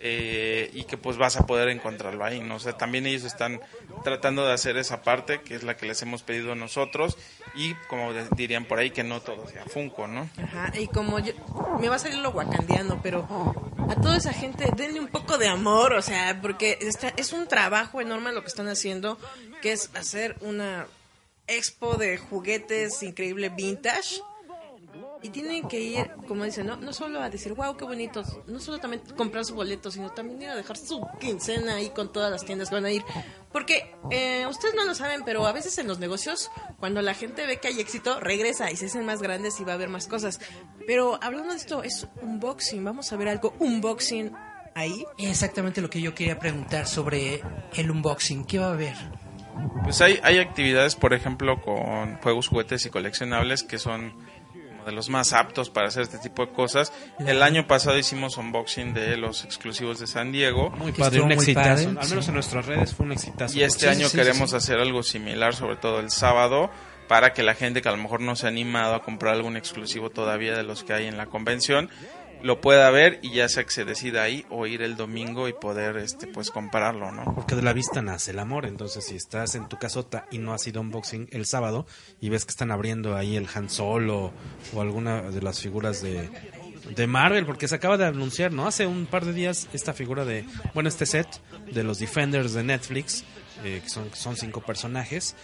eh, y que pues vas a poder encontrarlo ahí, ¿no? O sea, también ellos están tratando de hacer esa parte que es la que les hemos pedido nosotros y como dirían por ahí que no todo sea Funko, ¿no? Ajá, y como yo, me va a salir lo wakandiano, pero a toda esa gente denle un poco de amor, o sea, porque está, es un trabajo enorme lo que están haciendo, que es hacer una expo de juguetes increíble vintage. Y tienen que ir, como dicen, no, no solo a decir, wow, qué bonitos, no solo también comprar su boleto, sino también ir a dejar su quincena ahí con todas las tiendas que van a ir. Porque eh, ustedes no lo saben, pero a veces en los negocios, cuando la gente ve que hay éxito, regresa y se hacen más grandes y va a haber más cosas. Pero hablando de esto, es unboxing, vamos a ver algo unboxing ahí. Exactamente lo que yo quería preguntar sobre el unboxing. ¿Qué va a haber? Pues hay, hay actividades, por ejemplo, con juegos, juguetes y coleccionables que son, como de los más aptos para hacer este tipo de cosas. El año pasado hicimos unboxing de los exclusivos de San Diego. Muy padre, un exitazo. Al menos en nuestras redes fue un exitazo. Y este Sí, año sí, queremos sí. hacer algo similar, sobre todo el sábado, para que la gente que a lo mejor no se ha animado a comprar algún exclusivo todavía de los que hay en la convención, lo pueda ver y ya sea que se decida ahí o ir el domingo y poder este pues comprarlo, ¿no? Porque de la vista nace el amor. Entonces, si estás en tu casota y no has ido a unboxing el sábado y ves que están abriendo ahí el Han Solo o alguna de las figuras de, de Marvel, porque se acaba de anunciar, ¿no? Hace un par de días esta figura de, bueno, este set de los Defenders de Netflix, eh, que son, son cinco personajes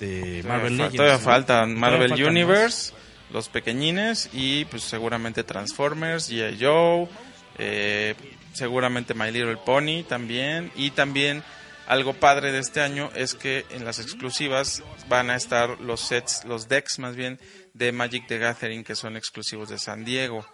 de Marvel Todavía, Legends. todavía ¿no? faltan Marvel Todavía Universe, los pequeñines y pues seguramente Transformers, G.I. Joe, eh, seguramente My Little Pony también y también algo padre de este año es que en las exclusivas van a estar los sets, los decks más bien de Magic the Gathering que son exclusivos de San Diego.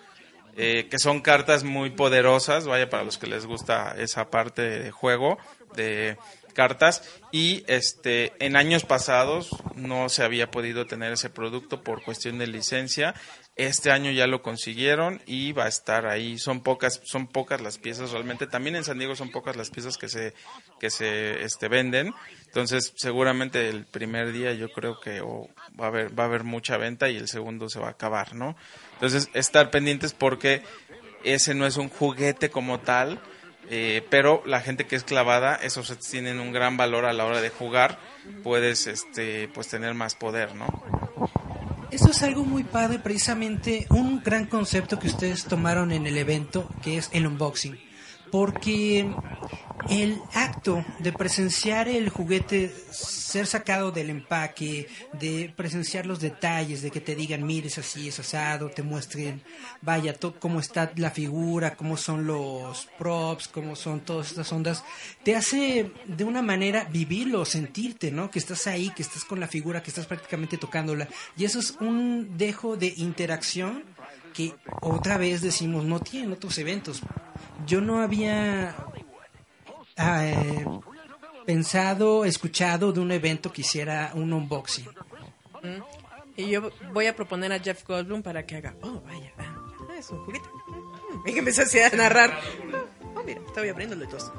eh, que son cartas muy poderosas, vaya para los que les gusta esa parte de juego de cartas y este en años pasados no se había podido tener ese producto por cuestión de licencia. Este año ya lo consiguieron y va a estar ahí. Son pocas son pocas las piezas realmente. También en San Diego son pocas las piezas que se que se este venden. Entonces, seguramente el primer día yo creo que o va a haber va a haber mucha venta y el segundo se va a acabar, ¿no? Entonces, estar pendientes porque ese no es un juguete como tal, eh, pero la gente que es clavada, esos tienen un gran valor a la hora de jugar, puedes este pues tener más poder, ¿no? Esto es algo muy padre, precisamente un gran concepto que ustedes tomaron en el evento, que es el unboxing. Porque el acto de presenciar el juguete ser sacado del empaque, de presenciar los detalles, de que te digan, mires así, es asado, te muestren, vaya, cómo está la figura, cómo son los props, cómo son todas estas ondas, te hace de una manera vivirlo, sentirte, ¿no? Que estás ahí, que estás con la figura, que estás prácticamente tocándola. Y eso es un dejo de interacción que otra vez decimos no tienen otros eventos. Yo no había ah, eh, pensado, escuchado de un evento que hiciera un unboxing. Y yo voy a proponer a Jeff Goldblum para que haga, oh, vaya, ah, es un juguete. Y que a narrar. Oh, mira, estoy abriéndole dos.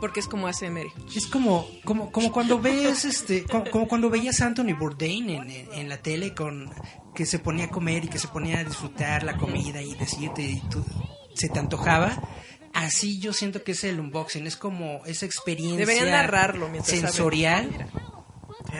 Porque es como hace Mary. Es como, como, como cuando ves, este, como, como cuando veías a Anthony Bourdain en, en, en la tele con que se ponía a comer y que se ponía a disfrutar la comida y decirte y tú, se te antojaba. Así yo siento que es el unboxing, es como esa experiencia Deberían narrarlo sensorial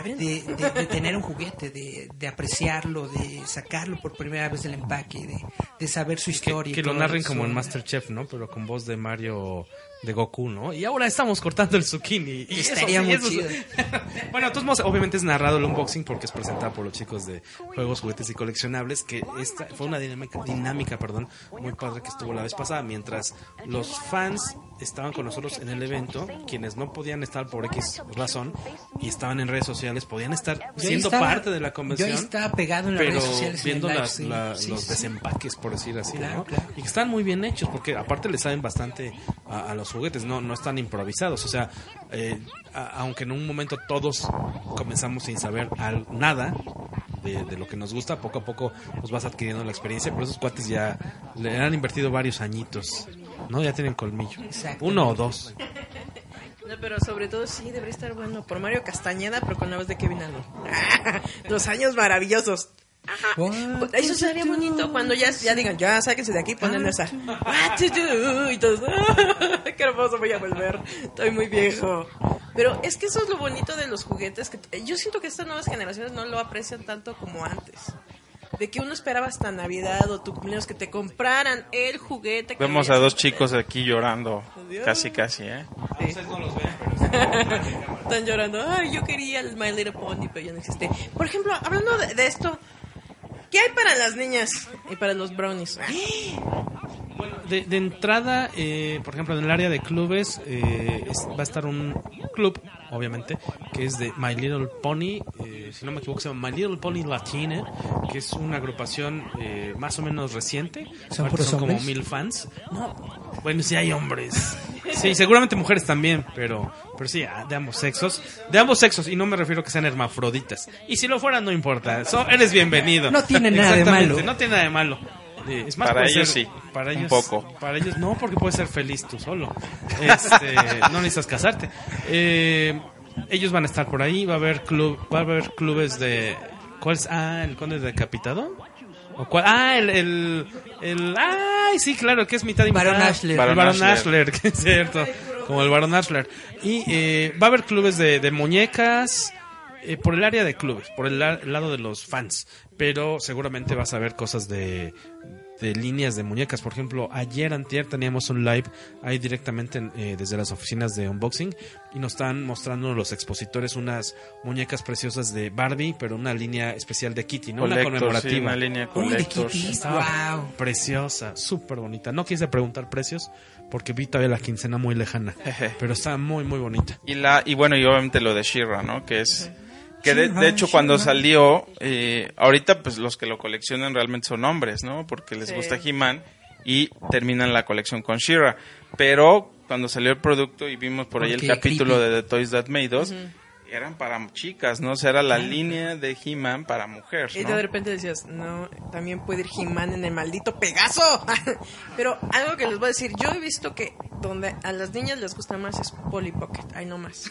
de, de- de tener un juguete, de, de apreciarlo, de sacarlo por primera vez del empaque, de, de saber su historia. y Que lo narren eso. como en Masterchef, ¿no? Pero con voz de Mario de Goku, ¿no? Y ahora estamos cortando el zucchini. Y eso, Estaría sí, muy eso- chido. bueno, todos modos, obviamente es narrado el unboxing porque es presentado por los chicos de juegos, juguetes y coleccionables. Que esta fue una dinámica, dinámica perdón, muy padre que estuvo la vez pasada. Mientras los fans estaban con nosotros en el evento, quienes no podían estar por X razón y estaban en redes sociales, podían estar siendo estaba- parte de la convención. Yo estaba pegado en las pero redes sociales. viendo live las- stream. la- Sí, los sí. desempaques, por decir así, Claro, ¿no? claro. Y que están muy bien hechos, porque aparte le saben bastante a, a los juguetes, no, no están improvisados. O sea, eh, a- aunque en un momento todos comenzamos sin saber al- nada de, de lo que nos gusta, poco a poco pues vas adquiriendo la experiencia, pero esos cuates ya le han invertido varios añitos, ¿no? Ya tienen colmillo. Uno o dos. No, pero sobre todo sí, debería estar bueno por Mario Castañeda, pero con la voz de Kevin Allen. Los años maravillosos. Ajá. Eso sería bonito cuando ya, ya digan, ya sáquense de aquí, ponen esa. What to do? Y todos, "Ah, qué hermoso voy a volver. Estoy muy viejo. Pero es que eso es lo bonito de los juguetes. que Yo siento que estas nuevas generaciones no lo aprecian tanto como antes. De que uno esperaba hasta Navidad o tu cumpleaños que te compraran el juguete. que Vemos a dos chicos aquí llorando, Adiós. casi casi, ¿eh? Están llorando. Ay, yo quería el My Little Pony, pero ya no existe. Por ejemplo, hablando de, de esto, ¿qué hay para las niñas y para los brownies? De, de entrada, eh, por ejemplo, en el área de clubes eh, es- va a estar un club, obviamente, que es de My Little Pony, eh, si no me equivoco, se llama My Little Pony Latina, que es una agrupación eh, más o menos reciente. ¿Son puros son como mil fans. No, bueno, sí hay hombres. Sí, seguramente mujeres también, pero, pero sí, ah, de ambos sexos. De ambos sexos, y no me refiero a que sean hermafroditas. Y si lo fueran, no importa. So- eres bienvenido. No tiene nada de Exactamente, malo. No tiene nada de malo. Eh, Es más, Para ellos ser- sí, Para un ellos, poco. Para ellos no, porque puedes ser feliz tú solo. Este, no necesitas casarte. Eh, ellos van a estar por ahí. Va a haber club, va a haber clubes de. ¿Cuál es? Ah, el Conde Decapitado. ¿O cuál? Ah, el, el, el- Ay, sí, claro, que es mitad y mitad. Baron Ashler. El Baron Baron Ashler. Ashler, que es cierto. Como el Baron Ashler. Y eh, va a haber clubes de, de muñecas. eh, por el área de clubes, por el, la- el lado de los fans. Pero seguramente vas a ver cosas de, de líneas de muñecas. Por ejemplo, ayer, antier, teníamos un live ahí directamente en, eh, desde las oficinas de unboxing y nos están mostrando los expositores unas muñecas preciosas de Barbie, pero una línea especial de Kitty, ¿no? Una Collector, conmemorativa. sí, una línea Uy, de collector. Wow. preciosa, súper bonita. No quise preguntar precios porque vi todavía la quincena muy lejana, pero está muy, muy bonita. Y la y bueno, y obviamente lo de Shira, ¿no? Que es que de, hecho cuando salió, eh, ahorita pues los que lo coleccionan realmente son hombres, ¿no? Porque les Sí. gusta He-Man y terminan la colección con Shira. Pero cuando salió el producto y vimos por ahí el capítulo creepy. de The Toys That Made Us, eran para chicas, ¿no? O sea, era la línea de He-Man para mujer, Y de repente decías, no, también puede ir He-Man en el maldito Pegaso. Pero algo que les voy a decir, yo he visto que donde a las niñas les gusta más es Polly Pocket, ay no más.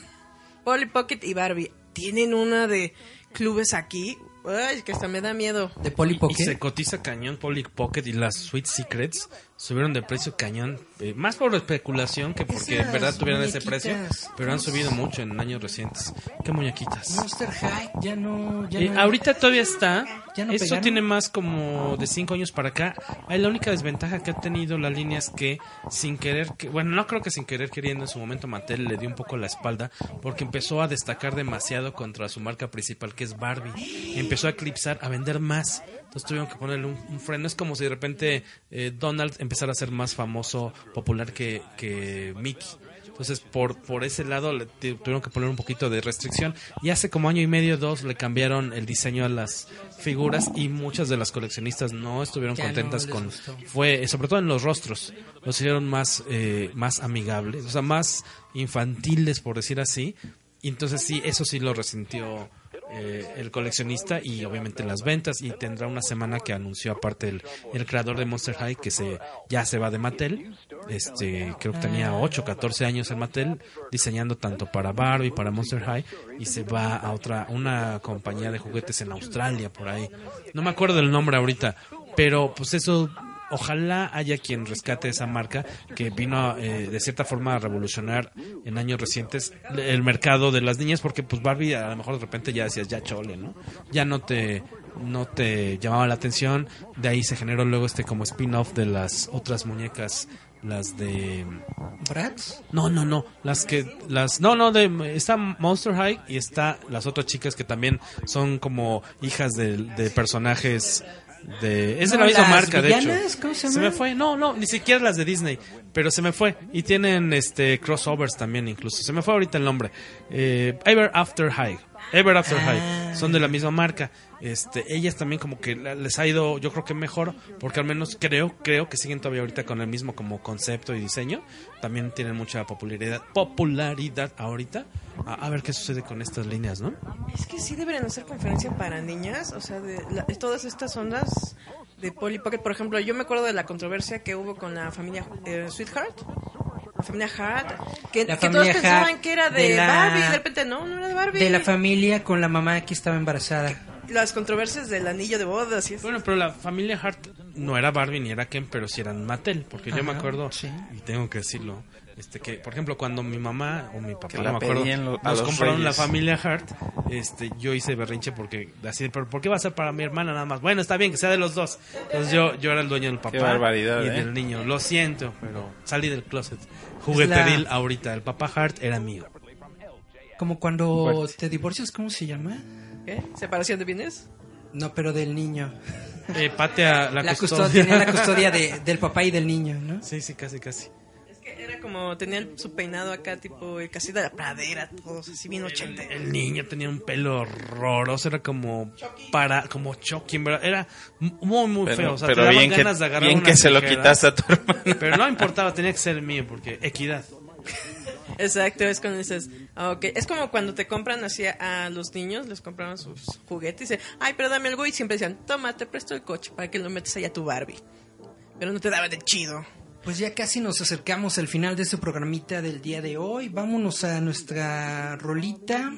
Polly Pocket y Barbie tienen una de clubes aquí, ay, que hasta me da miedo. De Polly Y Pocket. se cotiza cañón Polly Pocket y las Sweet Secrets subieron de precio cañón, eh, más por especulación que porque en verdad tuvieran ese precio, pero han subido mucho en años recientes. ¿Qué muñequitas? Monster High ya no. Ya Eh, no- ahorita todavía está. ¿Ya no Esto pegaron? tiene más como de 5 años para acá. Ahí la única desventaja que ha tenido la línea es que sin querer, que, bueno, no creo que sin querer queriendo en su momento Mattel le dio un poco la espalda porque empezó a destacar demasiado contra su marca principal que es Barbie. Empezó a eclipsar, a vender más. Entonces tuvieron que ponerle un, un freno. Es como si de repente eh, Donald empezara a ser más famoso, popular que, que Mickey. Entonces, por, por ese lado le tu- tuvieron que poner un poquito de restricción. Y hace como año y medio, dos, le cambiaron el diseño a las figuras y muchas de las coleccionistas no estuvieron Ya contentas con... gustó. Fue, sobre todo en los rostros, los hicieron más, eh, más amigables, o sea, más infantiles, por decir así. Y entonces sí, eso sí lo resintió eh, el coleccionista y obviamente las ventas y tendrá una semana que anunció aparte el, el creador de Monster High que se ya se va de Mattel. Este creo que tenía 8 14 años en Mattel diseñando tanto para Barbie para Monster High y se va a otra una compañía de juguetes en Australia por ahí. No me acuerdo del nombre ahorita pero pues eso Ojalá haya quien rescate esa marca que vino eh, de cierta forma a revolucionar en años recientes el mercado de las niñas porque pues Barbie a lo mejor de repente ya decías ya chole, ¿no? Ya no te no te llamaba la atención, de ahí se generó luego este como spin-off de las otras muñecas las de ¿Bratz? no, no, no. Las que. las No, no, de, está Monster High y está las otras chicas que también son como hijas de, de personajes. De, es de No, la misma marca, de hecho. villanas, ¿cómo se me llaman? fue. No, no, ni siquiera las de Disney. Pero se me fue. Y tienen este crossovers también, incluso. Se me fue ahorita el nombre. Eh, Ever After High. Ever After Ah. High. Son de la misma marca. Este, ellas también como que les ha ido, yo creo que mejor, porque al menos creo, creo que siguen todavía ahorita con el mismo como concepto y diseño. También tienen mucha popularidad, popularidad ahorita. A, a ver qué sucede con estas líneas, ¿no? Es que sí deberían hacer conferencia para niñas, o sea, de la- todas estas ondas de Polly Pocket. Por ejemplo, yo me acuerdo de la controversia que hubo con la familia eh, Sweetheart. Familia Hart. Que, La que todos pensaban que era de, de la- Barbie. De repente, no, no era de Barbie. De la familia con la mamá que estaba embarazada. Las controversias del anillo de bodas y eso. Bueno, pero la familia Hart no era Barbie ni era Ken, pero sí eran Mattel, porque yo me acuerdo, sí. y tengo que decirlo, este que, por ejemplo, cuando mi mamá o mi papá, no me acuerdo, lo- nos compraron la familia Hart, este, yo hice berrinche porque, así, pero ¿por qué va a ser para mi hermana nada más? Bueno, está bien, que sea de los dos. Entonces yo, yo era el dueño del papá barbaridad, y ¿eh? del niño. Lo siento, pero salí del closet. Jugueteril la- ahorita, el papá Hart era mío. Como cuando Fuerte. te divorcias, ¿cómo se llama? ¿Qué? ¿Separación de bienes? No, pero del niño. Eh, patea la, La custodia. custodia, tenía la custodia de- del papá y del niño, ¿no? Sí, sí, casi, casi. Era como, tenía el- su peinado acá, tipo, casi de la pradera, todos así bien ochentero. El niño tenía un pelo horroroso, era como para, como Chucky, verdad, era muy, muy Pero- feo. O sea, pero te daban bien que- ganas de agarrar bien una que se lo quitaste a tu hermano. Pero no importaba, tenía que ser mío, porque equidad. Exacto, es cuando dices, ah, ok. Es como cuando te compran así a, a los niños, les compraban sus juguetes y dicen, ay, pero dame algo. Y siempre decían, toma, te presto el coche para que lo metas allá a tu Barbie. Pero no te daban de chido. Pues ya casi nos acercamos al final de este programita del día de hoy. Vámonos a nuestra rolita.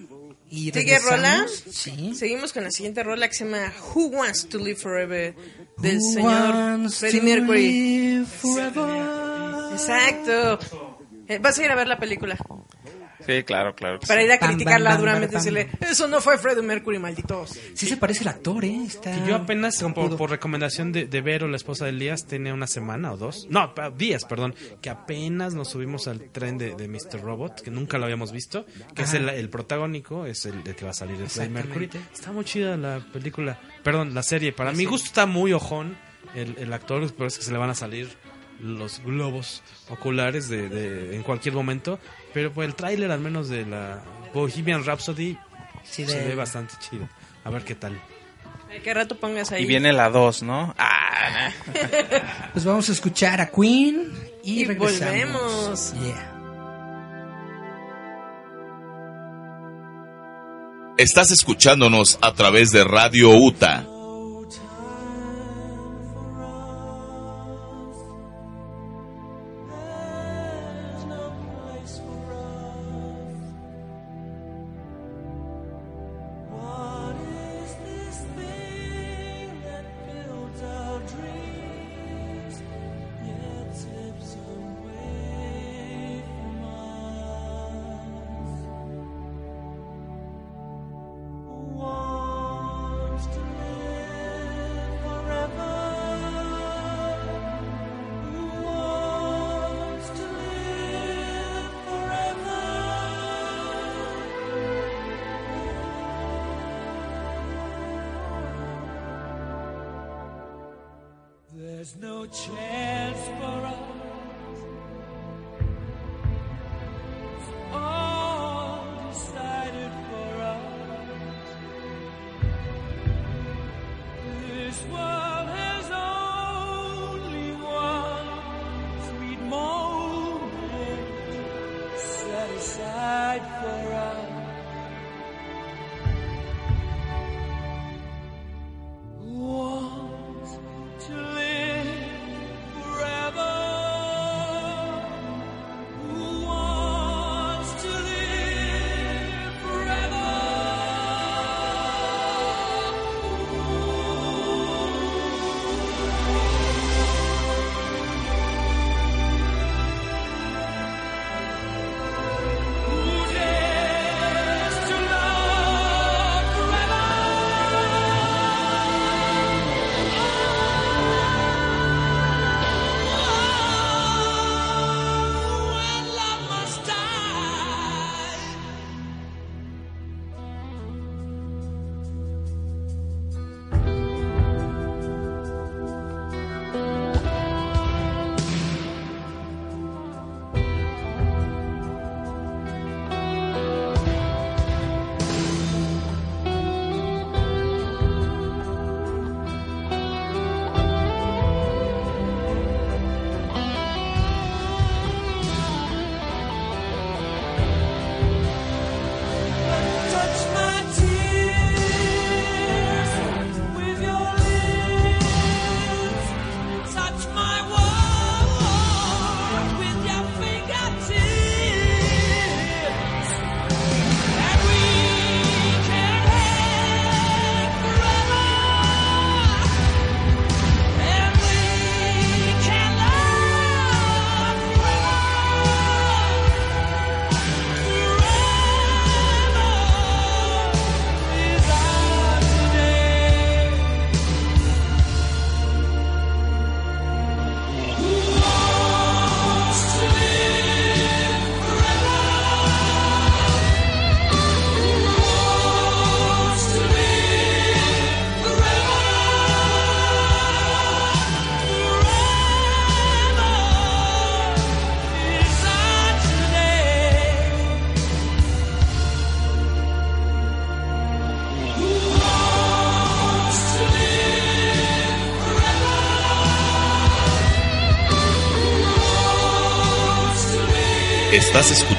Y ¿Sigue rola? Sí. Seguimos con la siguiente rola que se llama Who Wants to Live Forever del Who señor Freddie Mercury. Exacto. Eh, Vas a ir a ver la película Sí, claro, claro. para ir a criticarla duramente y decirle, eso no fue Freddie Mercury, malditos. Sí se parece el actor, ¿eh? Está... Que yo apenas, por, recomendación de, de Vero, la esposa de Elías, tiene una semana o dos. No, días, perdón. Que apenas nos subimos al tren de, de Mr. Robot, que nunca lo habíamos visto. Que es el, el protagónico, es el, el que va a salir de Freddie Mercury. Está muy chida la película. Perdón, la serie. Para mi gusto está muy ojón el, el actor, pero es que se le van a salir los globos oculares de, de- en cualquier momento. Pero pues el tráiler, al menos de la Bohemian Rhapsody, Sí, se de- ve bastante chido. A ver qué tal. ¿Qué rato pongas ahí? Y viene la 2, ¿no? Ah, Pues vamos a escuchar a Queen y, Y regresamos. volvemos. Yeah. Estás escuchándonos a través de Radio UTA.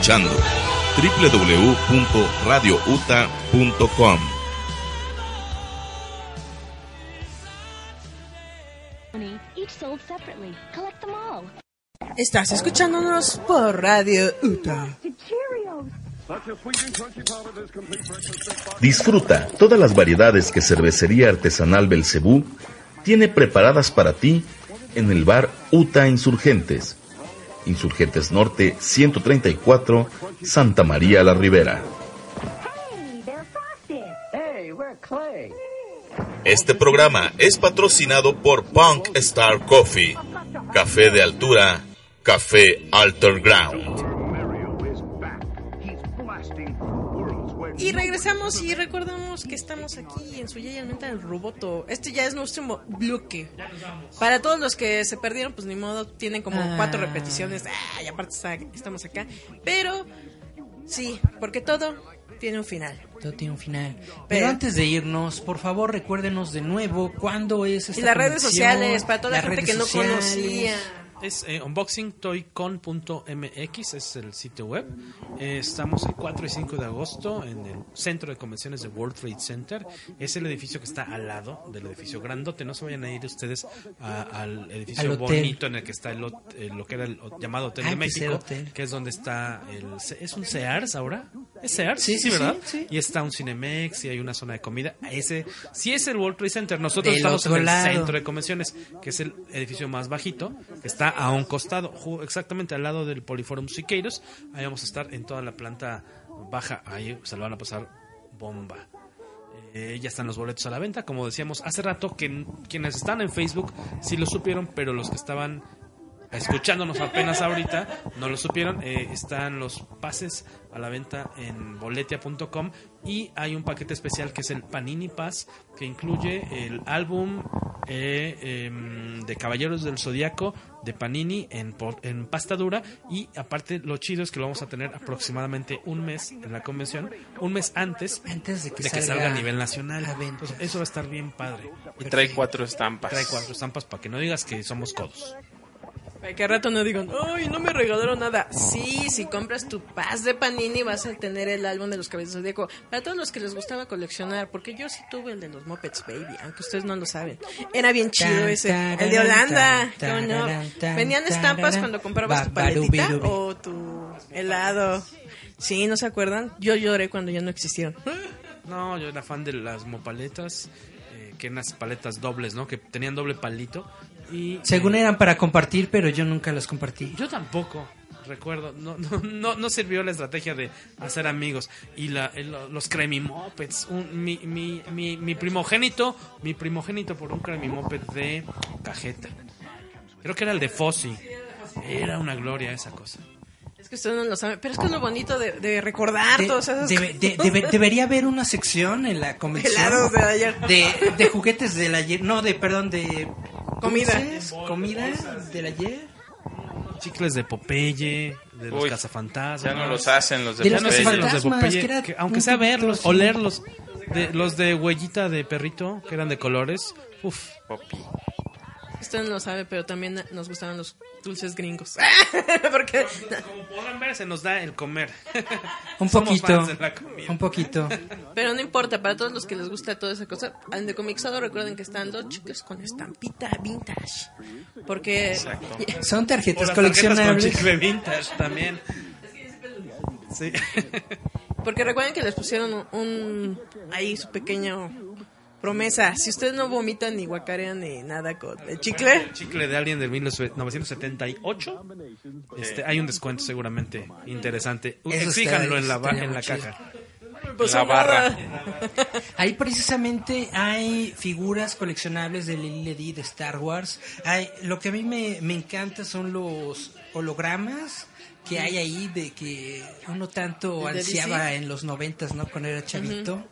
Escuchando www.radiouta.com. Estás escuchándonos por Radio Uta. Disfruta todas las variedades que Cervecería Artesanal Belcebú tiene preparadas para ti en el bar Uta Insurgentes. Insurgentes Norte 134, Santa María la Ribera. Este programa es patrocinado por Punk Star Coffee, café de altura, café Alter Ground. Y regresamos y recordamos que estamos aquí en su ya el Roboto. Este ya es nuestro bloque. Para todos los que se perdieron, pues ni modo, tienen como Ah. cuatro repeticiones. Ah, y aparte está- estamos acá. Pero sí, porque todo tiene un final. Todo tiene un final. Pero, Pero- antes de irnos, por favor, recuérdenos de nuevo cuándo es esta Y las redes sociales, para toda la gente que no sociales. conocía. Es eh, unboxingtoycon.mx, es el sitio web. Eh, estamos el 4 y 5 de agosto en el centro de convenciones de World Trade Center. Es el edificio que está al lado del edificio grandote. No se vayan a ir ustedes a- al edificio Al bonito en el que está el, eh, lo que era el llamado Hotel Ah, de México, hotel. que es donde está el... ¿Es un Sears ahora? ¿Es Sears? Sí, sí, ¿verdad? sí. Y está un Cinemex y hay una zona de comida. Ese sí es el World Trade Center. Nosotros Del estamos en el lado. centro de convenciones, que es el edificio más bajito, que está a un costado, exactamente al lado del Poliforum Siqueiros. Ahí vamos a estar en toda la planta baja. Ahí se lo van a pasar bomba. Eh, ya están los boletos a la venta, como decíamos hace rato, que quienes están en Facebook sí lo supieron, pero los que estaban escuchándonos apenas ahorita no lo supieron. eh, están los pases a la venta en boletia.com y hay un paquete especial que es el Panini Pass que incluye el álbum eh, em, de Caballeros del Zodiaco de Panini en, por- en pasta dura y aparte lo chido es que lo vamos a tener aproximadamente un mes en la convención, un mes antes, Antes de que salga, salga a nivel nacional. a venta. Entonces, eso va a estar bien padre. Y trae cuatro estampas. Trae cuatro estampas para que no digas que somos codos. Para que al rato no digan, ay, no me regalaron nada. Sí, si compras tu paz de Panini vas a tener el álbum de los cabezas de Zodíaco. Para todos los que les gustaba coleccionar, porque yo sí tuve el de los Muppets Baby, aunque ustedes no lo saben. Era bien chido ese. El de Holanda. ¿cómo no? Venían estampas cuando comprabas tu paletita o tu helado. Sí, ¿no se acuerdan? Yo lloré cuando ya no existieron. No, yo era fan de las mopaletas, eh, que eran unas paletas dobles, ¿no? Que tenían doble palito. Y, Según eh, eran para compartir, pero yo nunca las compartí. Yo tampoco, recuerdo. No, no, no, no sirvió la estrategia de hacer amigos. Y la, el- los Creamy Mopeds. un- mi, mi, mi, mi primogénito, mi primogénito por un Creamy Moped de cajeta. Creo que era el de Fossi. Era una gloria esa cosa. Es que ustedes no lo saben, pero es que es lo bonito de, de recordar De- todas esas debe- de- debe- debería haber una sección en la convención Helados de ayer. de, de juguetes del ayer, no, de, perdón, de Comida. comida del ayer. Chicles de Popeye, de los Uy, cazafantasmas. ya no los hacen los de De los Ya no existen los de Popeye, que aunque un sea verlos, olerlos. De, los de huellita de perrito, que eran de colores. Uf. Usted no lo sabe, pero también nos gustaban los dulces gringos. Porque Como podrán ver, se nos da el comer. Un Somos poquito, fans de la comida. un poquito. Pero no importa, para todos los que les gusta toda esa cosa, al de Comixado recuerden que están los chicles con estampita vintage. Porque Son O tarjetas las tarjetas coleccionables. con chicle vintage también. Sí. porque recuerden que les pusieron un, un- ahí su pequeño promesa. Si ustedes no vomitan ni guacarean ni nada con el chicle, El chicle de Alien del 1978. Este, hay un descuento seguramente interesante. Eso Fíjanlo está- en la, ba- en la caja. pues La barra. Ahí precisamente hay figuras coleccionables de Lily de Star Wars. Hay, lo que a mí me, me encanta son los hologramas que hay ahí de que uno tanto ¿De ansiaba en los noventas, ¿no? Cuando era chavito.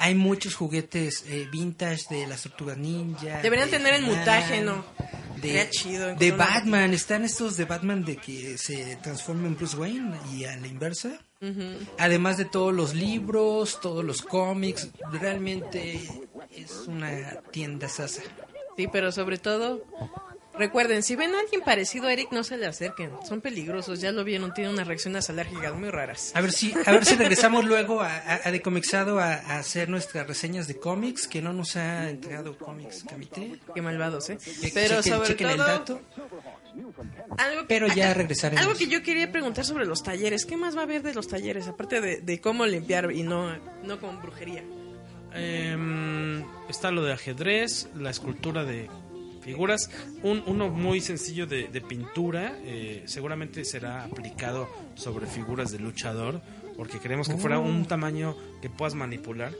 Hay muchos juguetes eh, vintage de las tortugas ninja. deberían de tener el He-Man, De, chido. de encontrar una- Batman, están estos de Batman de que se transforma en Bruce Wayne y a la inversa. Ujú. Además de todos los libros, todos los cómics, realmente es una tienda sasa. Sí, pero sobre todo Recuerden, si ven a alguien parecido a Eric, no se le acerquen. Son peligrosos, ya lo vieron, tienen unas reacciones alérgicas muy raras. A ver si, a ver si regresamos luego a, a, a Decomixado a, a hacer nuestras reseñas de cómics, que no nos ha entregado cómics Camite. Qué malvados, ¿eh? Que Pero chequen- sobre chequen el todo, dato. algo, Pero ya regresaremos. algo que yo quería preguntar sobre los talleres. ¿Qué más va a haber de los talleres? Aparte de, de cómo limpiar y no, no con brujería. Em, está lo de ajedrez, la escultura de figuras, un, uno muy sencillo de, de pintura, eh, seguramente será aplicado sobre figuras de luchador, porque queremos que fuera Oh. un tamaño que puedas manipular,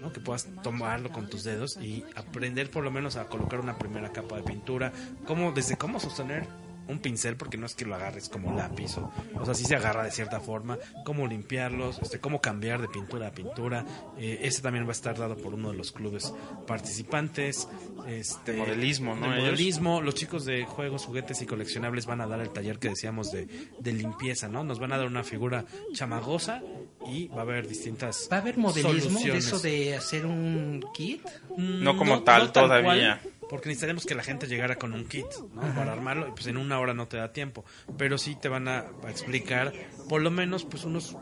¿no? que puedas tomarlo con tus dedos y aprender por lo menos a colocar una primera capa de pintura, cómo, desde cómo sostener un pincel porque no es que lo agarres como lápiz o, o sea sí se agarra de cierta forma cómo limpiarlos este cómo cambiar de pintura a pintura eh, este también va a estar dado por uno de los clubes participantes este De modelismo, ¿no? de modelismo los chicos de juegos juguetes y coleccionables van a dar el taller que decíamos de, de limpieza no nos van a dar una figura chamagosa y va a haber distintas ¿Va a haber modelismo de eso de hacer un kit? No como tal todavía. cual, porque necesitaríamos que la gente llegara con un kit ¿no? Para armarlo y pues en una hora no te da tiempo. Pero sí te van a, a explicar por lo menos pues unos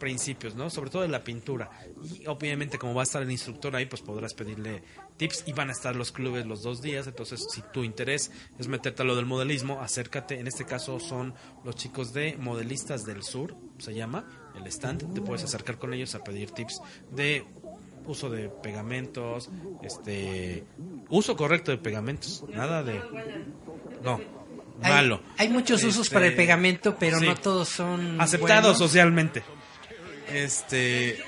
principios no sobre todo de la pintura. Y obviamente como va a estar el instructor ahí pues podrás pedirle tips y van a estar los clubes los dos días. Entonces si tu interés es meterte a lo del modelismo acércate. En este caso son los chicos de modelistas del sur se llama el stand. Te puedes acercar con ellos a pedir tips de uso de pegamentos, este uso correcto de pegamentos, nada de no malo. Hay, muchos usos Este, para el pegamento, pero sí. no todos son aceptados buenos. socialmente. Este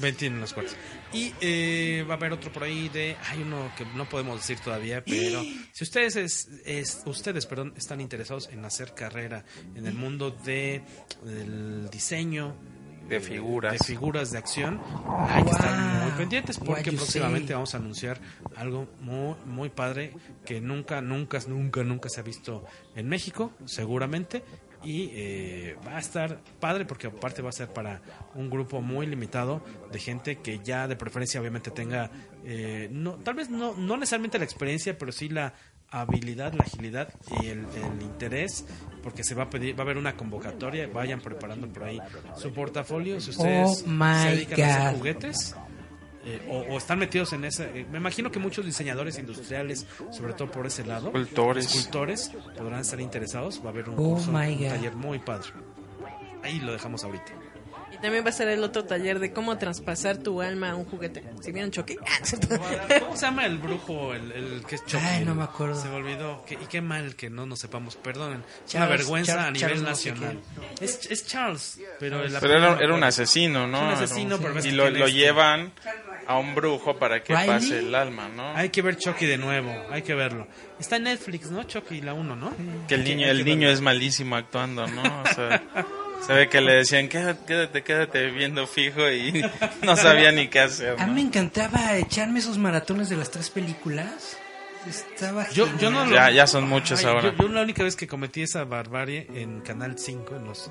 ven tienen los cuartos. Y eh, va a haber otro por ahí de hay uno que no podemos decir todavía, pero si ustedes es, es- ustedes, perdón, están interesados en hacer carrera en el mundo de del diseño De figuras. de figuras de acción, hay que estar Wow. muy pendientes porque próximamente vamos a anunciar algo muy muy padre que nunca nunca nunca nunca se ha visto en México, seguramente y eh, va a estar padre porque aparte va a ser para un grupo muy limitado de gente que ya de preferencia obviamente tenga eh, no tal vez no no necesariamente la experiencia pero sí la habilidad, la agilidad y el, el interés, porque se va a pedir, va a haber una convocatoria, vayan preparando por ahí su portafolio, si ustedes Oh se dedican a hacer juguetes. eh, o, o están metidos en ese eh, me imagino que muchos diseñadores industriales sobre todo por ese lado Escultores. escultores podrán estar interesados va a haber un Oh curso un taller muy padre ahí lo dejamos ahorita también va a ser el otro taller de cómo traspasar tu alma a un juguete. Si vieron Chucky. Ah. ¿Cómo se llama el brujo, el, el que es Chucky? Ay, no me acuerdo. Se me olvidó. Y qué mal que no nos sepamos. Perdonen. Es Charles- una vergüenza Char- a nivel Charles no sé nacional. es, es Charles, pero, el Pero era, era un asesino, ¿no? Es un asesino, pero ves y lo, lo este- llevan a un brujo para que ¿Riley? pase el alma, ¿no? Hay que ver Chucky de nuevo. Hay que verlo. Está en Netflix, ¿no? Chucky, la 1, ¿no? Que el niño, el niño verlo. es malísimo actuando, ¿no? O sea, se ve que le decían, quédate, quédate, quédate viendo fijo y no sabía ni qué hacer. A ¿no? mí me encantaba echarme esos maratones de las tres películas. Estaba Yo, yo no lo- Ya- ya son muchos Ay, ahora. Yo, yo la única vez que cometí esa barbarie en Canal 5, en los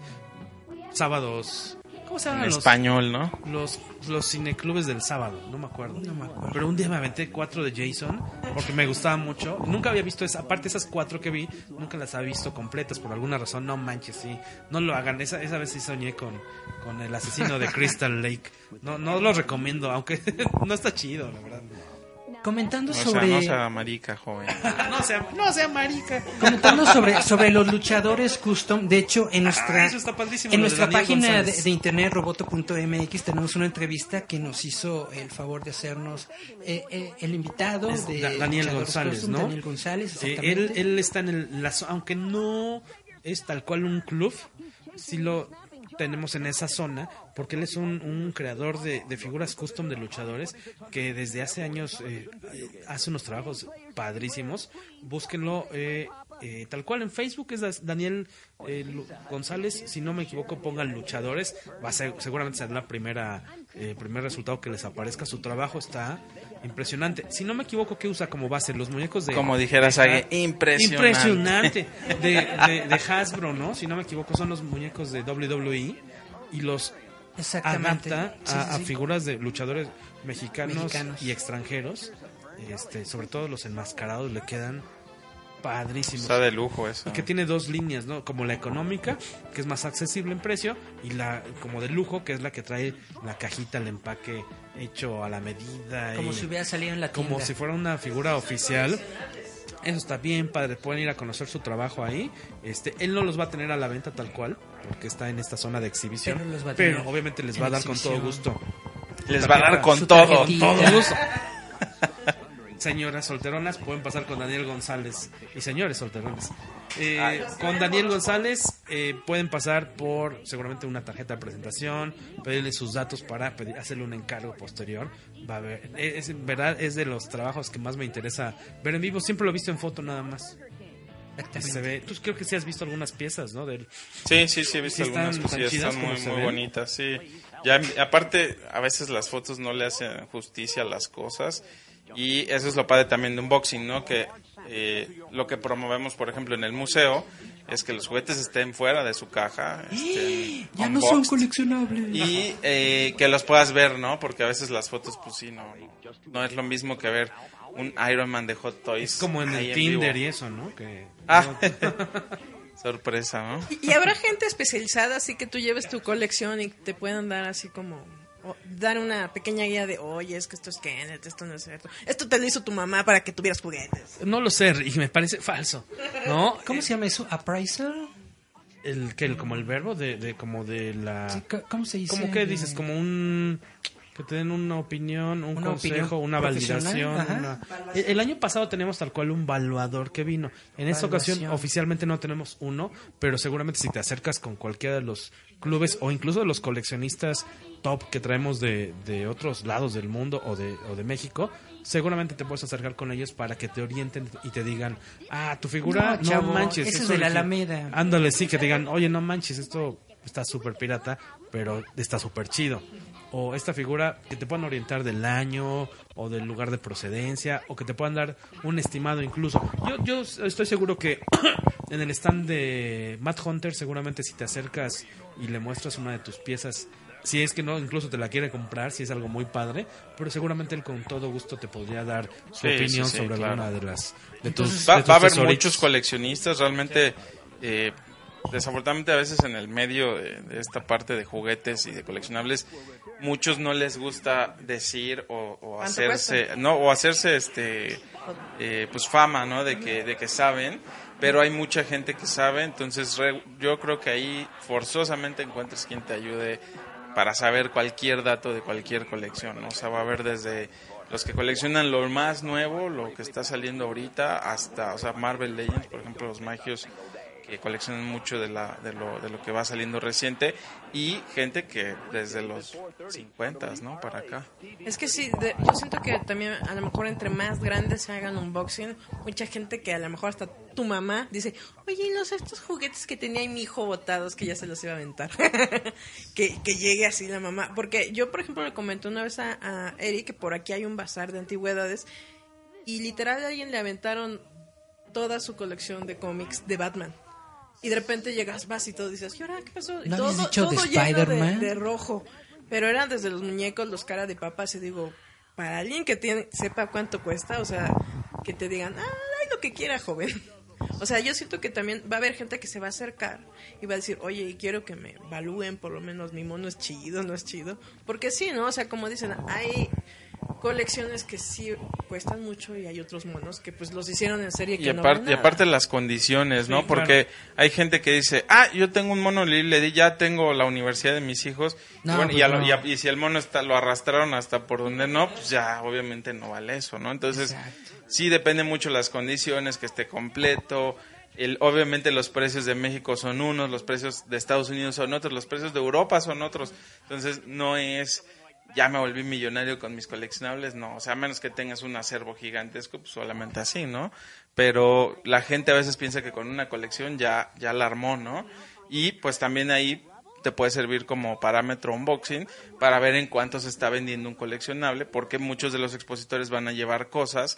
sábados. ¿Cómo se llaman En los? español, ¿no? Los, los cineclubes del sábado, no me acuerdo. No me acuerdo. Pero un día me aventé cuatro de Jason porque me gustaba mucho. Nunca había visto esa, aparte esas cuatro que vi, nunca las había visto completas por alguna razón. No manches, sí. No lo hagan. Esa, esa vez sí soñé con, con el asesino de Crystal Lake. No, no lo recomiendo, aunque no está chido, la verdad. Comentando sea, sobre... no sea marica, joven. No sea, no sea marica. Comentando sobre, sobre los luchadores custom, de hecho en nuestra, Ah, eso está padrísimo, en de nuestra página de, de internet roboto.mx tenemos una entrevista que nos hizo el favor de hacernos eh, eh, el invitado Es de Da- Daniel González, Custom, ¿no? Daniel González, Eh, exactamente. él, él está en el, la aunque no es tal cual un club, sí lo tenemos en esa zona, porque él es un, un creador de, figuras custom de luchadores que desde hace años eh, eh, hace unos trabajos padrísimos. Búsquenlo eh, eh, tal cual en Facebook, es Daniel eh, González, si no me equivoco, pongan luchadores, va a ser, seguramente será primera, eh, primer resultado que les aparezca. Su trabajo está impresionante. Si no me equivoco, ¿qué usa como base? Los muñecos de... Como dijera de Sage, Ha- impresionante. Impresionante. De, de- de Hasbro, ¿no? Si no me equivoco, son los muñecos de WWE y los Exactamente. adapta Sí, a, sí, a figuras de luchadores mexicanos, Mexicanos. y extranjeros. Este, sobre todo los enmascarados le quedan padrísimos. Está de lujo eso. Y que tiene dos líneas, ¿no? Como la económica, que es más accesible en precio, y la como de lujo, que es la que trae la cajita, el empaque hecho a la medida. Como y- si hubiera salido en la tienda. Como si fuera una figura oficial. Eso está bien, padre. Pueden ir a conocer su trabajo ahí. Este, él no los va a tener a la venta tal cual, porque está en esta zona de exhibición. Pero los va a Pero tener obviamente les va a dar con todo gusto. Les va a dar con todo. Con todo gusto. Señoras solteronas pueden pasar con Daniel González y señores solterones. Eh, con Daniel González eh, pueden pasar por seguramente una tarjeta de presentación, pedirle sus datos para pedir, hacerle un encargo posterior. Va a ver, es, en verdad es de los trabajos que más me interesa ver en vivo. Siempre lo he visto en foto nada más. Se ve, tú creo que sí has visto algunas piezas, ¿no? Del, Sí, sí, sí, he visto Sí algunas cosillas, están muy, muy bonitas, sí. Ya, aparte, a veces las fotos no le hacen justicia a las cosas y eso es lo padre también de unboxing, ¿no? Que eh, lo que promovemos, por ejemplo, en el museo es que los juguetes estén fuera de su caja. estén Ya no son coleccionables. Y eh, que los puedas ver, ¿no? Porque a veces las fotos, pues sí, no, no, no es lo mismo que ver un Iron Man de Hot Toys. es como en el Tinder y eso, ¿no? Que, Ah, sorpresa, ¿no? Y habrá gente especializada, así que tú lleves tu colección y te puedan dar así como dar una pequeña guía de, oye, es que esto es Kenneth, esto no es cierto. Esto te lo hizo tu mamá para que tuvieras juguetes. No lo sé, y me parece falso, ¿no? ¿Cómo se llama eso? ¿Appraisal? El que el, como el verbo de, de como de la Sí, ¿Cómo se dice? ¿Cómo que dices? Como un que te den una opinión, un Una consejo, opinión una validación. una- El, el año pasado teníamos tal cual un valuador que vino. En esta ocasión oficialmente no tenemos uno, pero seguramente si te acercas con cualquiera de los clubes o incluso de los coleccionistas top que traemos de, de otros lados del mundo o de, o de México, seguramente te puedes acercar con ellos para que te orienten y te digan, ah, tu figura, No, no, chavo, manches. eso es de la Alameda. Ándale, sí, que te digan, oye, no manches, esto está súper pirata, pero está súper chido. O esta figura que te puedan orientar del año o del lugar de procedencia o que te puedan dar un estimado incluso. Yo, yo estoy seguro que en el stand de Matt Hunter seguramente si te acercas y le muestras una de tus piezas, si es que no, incluso te la quiere comprar, si es algo muy padre, pero seguramente él con todo gusto te podría dar su Sí, opinión sí, sí, sobre claro. alguna de las... De tus, va, de tus va a haber muchos coleccionistas, realmente, eh, desafortunadamente a veces en el medio de, de esta parte de juguetes y de coleccionables, muchos no les gusta decir o, o ¿Cuánto hacerse, no, o hacerse este, eh, pues fama, ¿no? De que, de que saben, pero hay mucha gente que sabe, entonces re- yo creo que ahí forzosamente encuentres quien te ayude para saber cualquier dato de cualquier colección, ¿no? O sea, va a haber desde los que coleccionan lo más nuevo, lo que está saliendo ahorita, hasta, o sea, Marvel Legends, por ejemplo, los magios que coleccionan mucho de, la, de, lo, de lo que va saliendo reciente, y gente que desde los 50, ¿no? Para acá. Es que sí, de- yo siento que también a lo mejor entre más grandes se hagan unboxing, mucha gente que a lo mejor hasta tu mamá dice, oye, ¿y los estos juguetes que tenía mi hijo botados que ya se los iba a aventar? que, llegue así la mamá. Porque yo, por ejemplo, le comenté una vez a, a Eric que por aquí hay un bazar de antigüedades y literal alguien le aventaron toda su colección de cómics de Batman. Y de repente llegas, vas y todo dices, ¿y ahora qué pasó? Y ¿No todo, dicho de todo lleno Spider-Man? de rojo. Pero eran desde los muñecos, los cara de papas, y digo, para alguien que tiene, sepa cuánto cuesta, o sea, que te digan, ah, ay, lo que quiera, joven. O sea, yo siento que también va a haber gente que se va a acercar y va a decir, oye, quiero que me evalúen, por lo menos mi mono es chido, no es chido. Porque sí, ¿no? O sea, como dicen, hay colecciones que sí cuestan mucho y hay otros monos que pues los hicieron en serie que Y, no aparte, y aparte las condiciones, ¿no? Sí, Porque hay gente que dice, ah, yo tengo un mono Lili, le di, ya tengo la universidad de mis hijos. No, y, bueno, y, pues a lo- no. y a- y si el mono está, lo arrastraron hasta por donde no, pues ya obviamente no vale eso, ¿no? Entonces, sí depende mucho las condiciones, que esté completo. El, obviamente los precios de México son unos, los precios de Estados Unidos son otros, los precios de Europa son otros. Entonces, no es ya me volví millonario con mis coleccionables, no, o sea, a menos que tengas un acervo gigantesco, pues solamente así, ¿no? Pero la gente a veces piensa que con una colección ya, ya la armó, ¿no? Y pues también ahí te puede servir como parámetro unboxing para ver en cuánto se está vendiendo un coleccionable, porque muchos de los expositores van a llevar cosas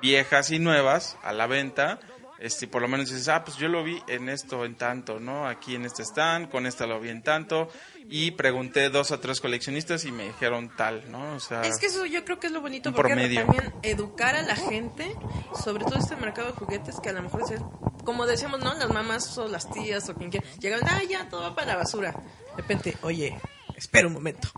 viejas y nuevas a la venta este, por lo menos dices, ah, pues yo lo vi en esto en tanto, ¿no? Aquí en este stand, con esta lo vi en tanto, y pregunté dos o tres coleccionistas y me dijeron tal, ¿no? O sea, Es que eso yo creo que es lo bonito porque promedio. también educar a la gente sobre todo este mercado de juguetes que a lo mejor es, como decíamos, ¿no? Las mamás o las tías o quien quiera llegan, ah, ya todo va para la basura. De repente, oye, espera un momento.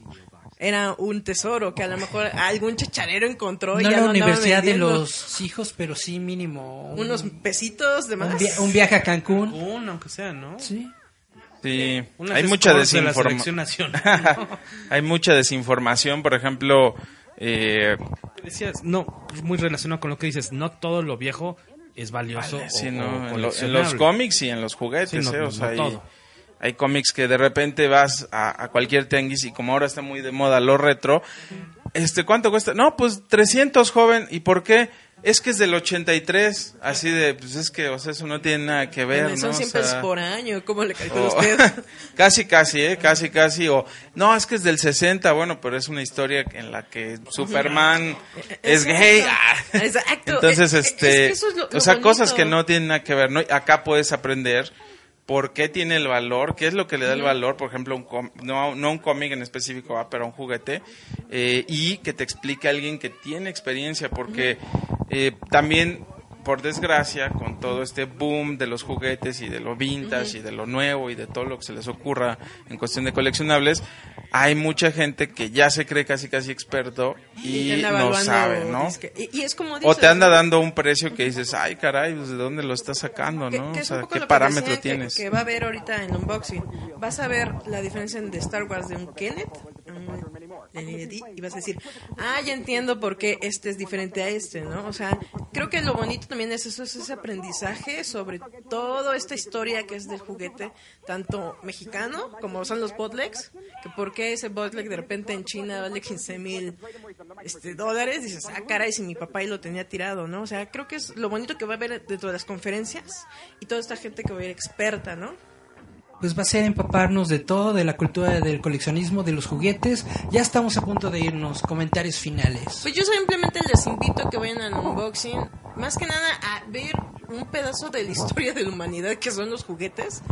Era un tesoro que a lo mejor algún chacharero encontró y No ya la andaba universidad de los hijos, pero sí mínimo. un- Unos pesitos de más. un, via- un viaje a Cancún. Un, aunque sea, ¿no? Sí. Sí, Unas hay mucha scores de la selección desinformación. nacional, hay mucha desinformación, por ejemplo, eh, Decías, no, muy relacionado con lo que dices, no todo lo viejo es valioso Vale, sí, o- ¿no? o en, lo- en los cómics y en los juguetes, Sí, no, ¿eh? no, O sea, no hay, todo. Hay cómics que de repente vas a, a cualquier tianguis y como ahora está muy de moda lo retro, este, ¿cuánto cuesta? No, pues 300, joven. ¿Y por qué? Es que es del 83, así de, pues es que, o sea, eso no tiene nada que ver, Son ¿no? O 100 sea, pesos por año, ¿cómo le calcula o- usted? casi, casi, ¿eh? Casi, casi. O, no, es que es del 60, bueno, pero es una historia en la que Superman es Exacto. gay. Ah. Exacto. Entonces, Es- es este, que eso es lo- o sea, cosas que no tienen nada que ver, ¿no? Acá puedes aprender por qué tiene el valor, qué es lo que le da el valor, por ejemplo, un com- no, no un cómic en específico, ¿va? pero un juguete, eh, y que te explique alguien que tiene experiencia, porque eh, también, por desgracia, con todo este boom de los juguetes y de lo vintage y de lo nuevo y de todo lo que se les ocurra en cuestión de coleccionables, hay mucha gente que ya se cree casi casi experto y no sabe, ¿no? disque- Y, y es como O te anda dando un precio que dices, ay caray, pues, ¿de dónde lo estás sacando, Que- no? que O sea, ¿qué parámetro que- tienes? Que, va a haber ahorita en unboxing. Vas a ver la diferencia de Star Wars de un Kenneth Lady, y vas a decir, ah, ya entiendo por qué este es diferente a este, ¿no? O sea, creo que lo bonito también es eso, es ese aprendizaje sobre toda esta historia que es del juguete, tanto mexicano como son los botlegs, que por qué ese botleg de repente en China vale 15 mil este, dólares, dices, ah, caray, si mi papá ahí lo tenía tirado, ¿no? O sea, creo que es lo bonito que va a haber dentro de las conferencias y toda esta gente que va a ir experta, ¿no? Pues va a ser empaparnos de todo, de la cultura del coleccionismo, de los juguetes. Ya estamos a punto de irnos. Comentarios finales. Pues yo simplemente les invito a que vayan al unboxing, más que nada a ver un pedazo de la historia de la humanidad que son los juguetes.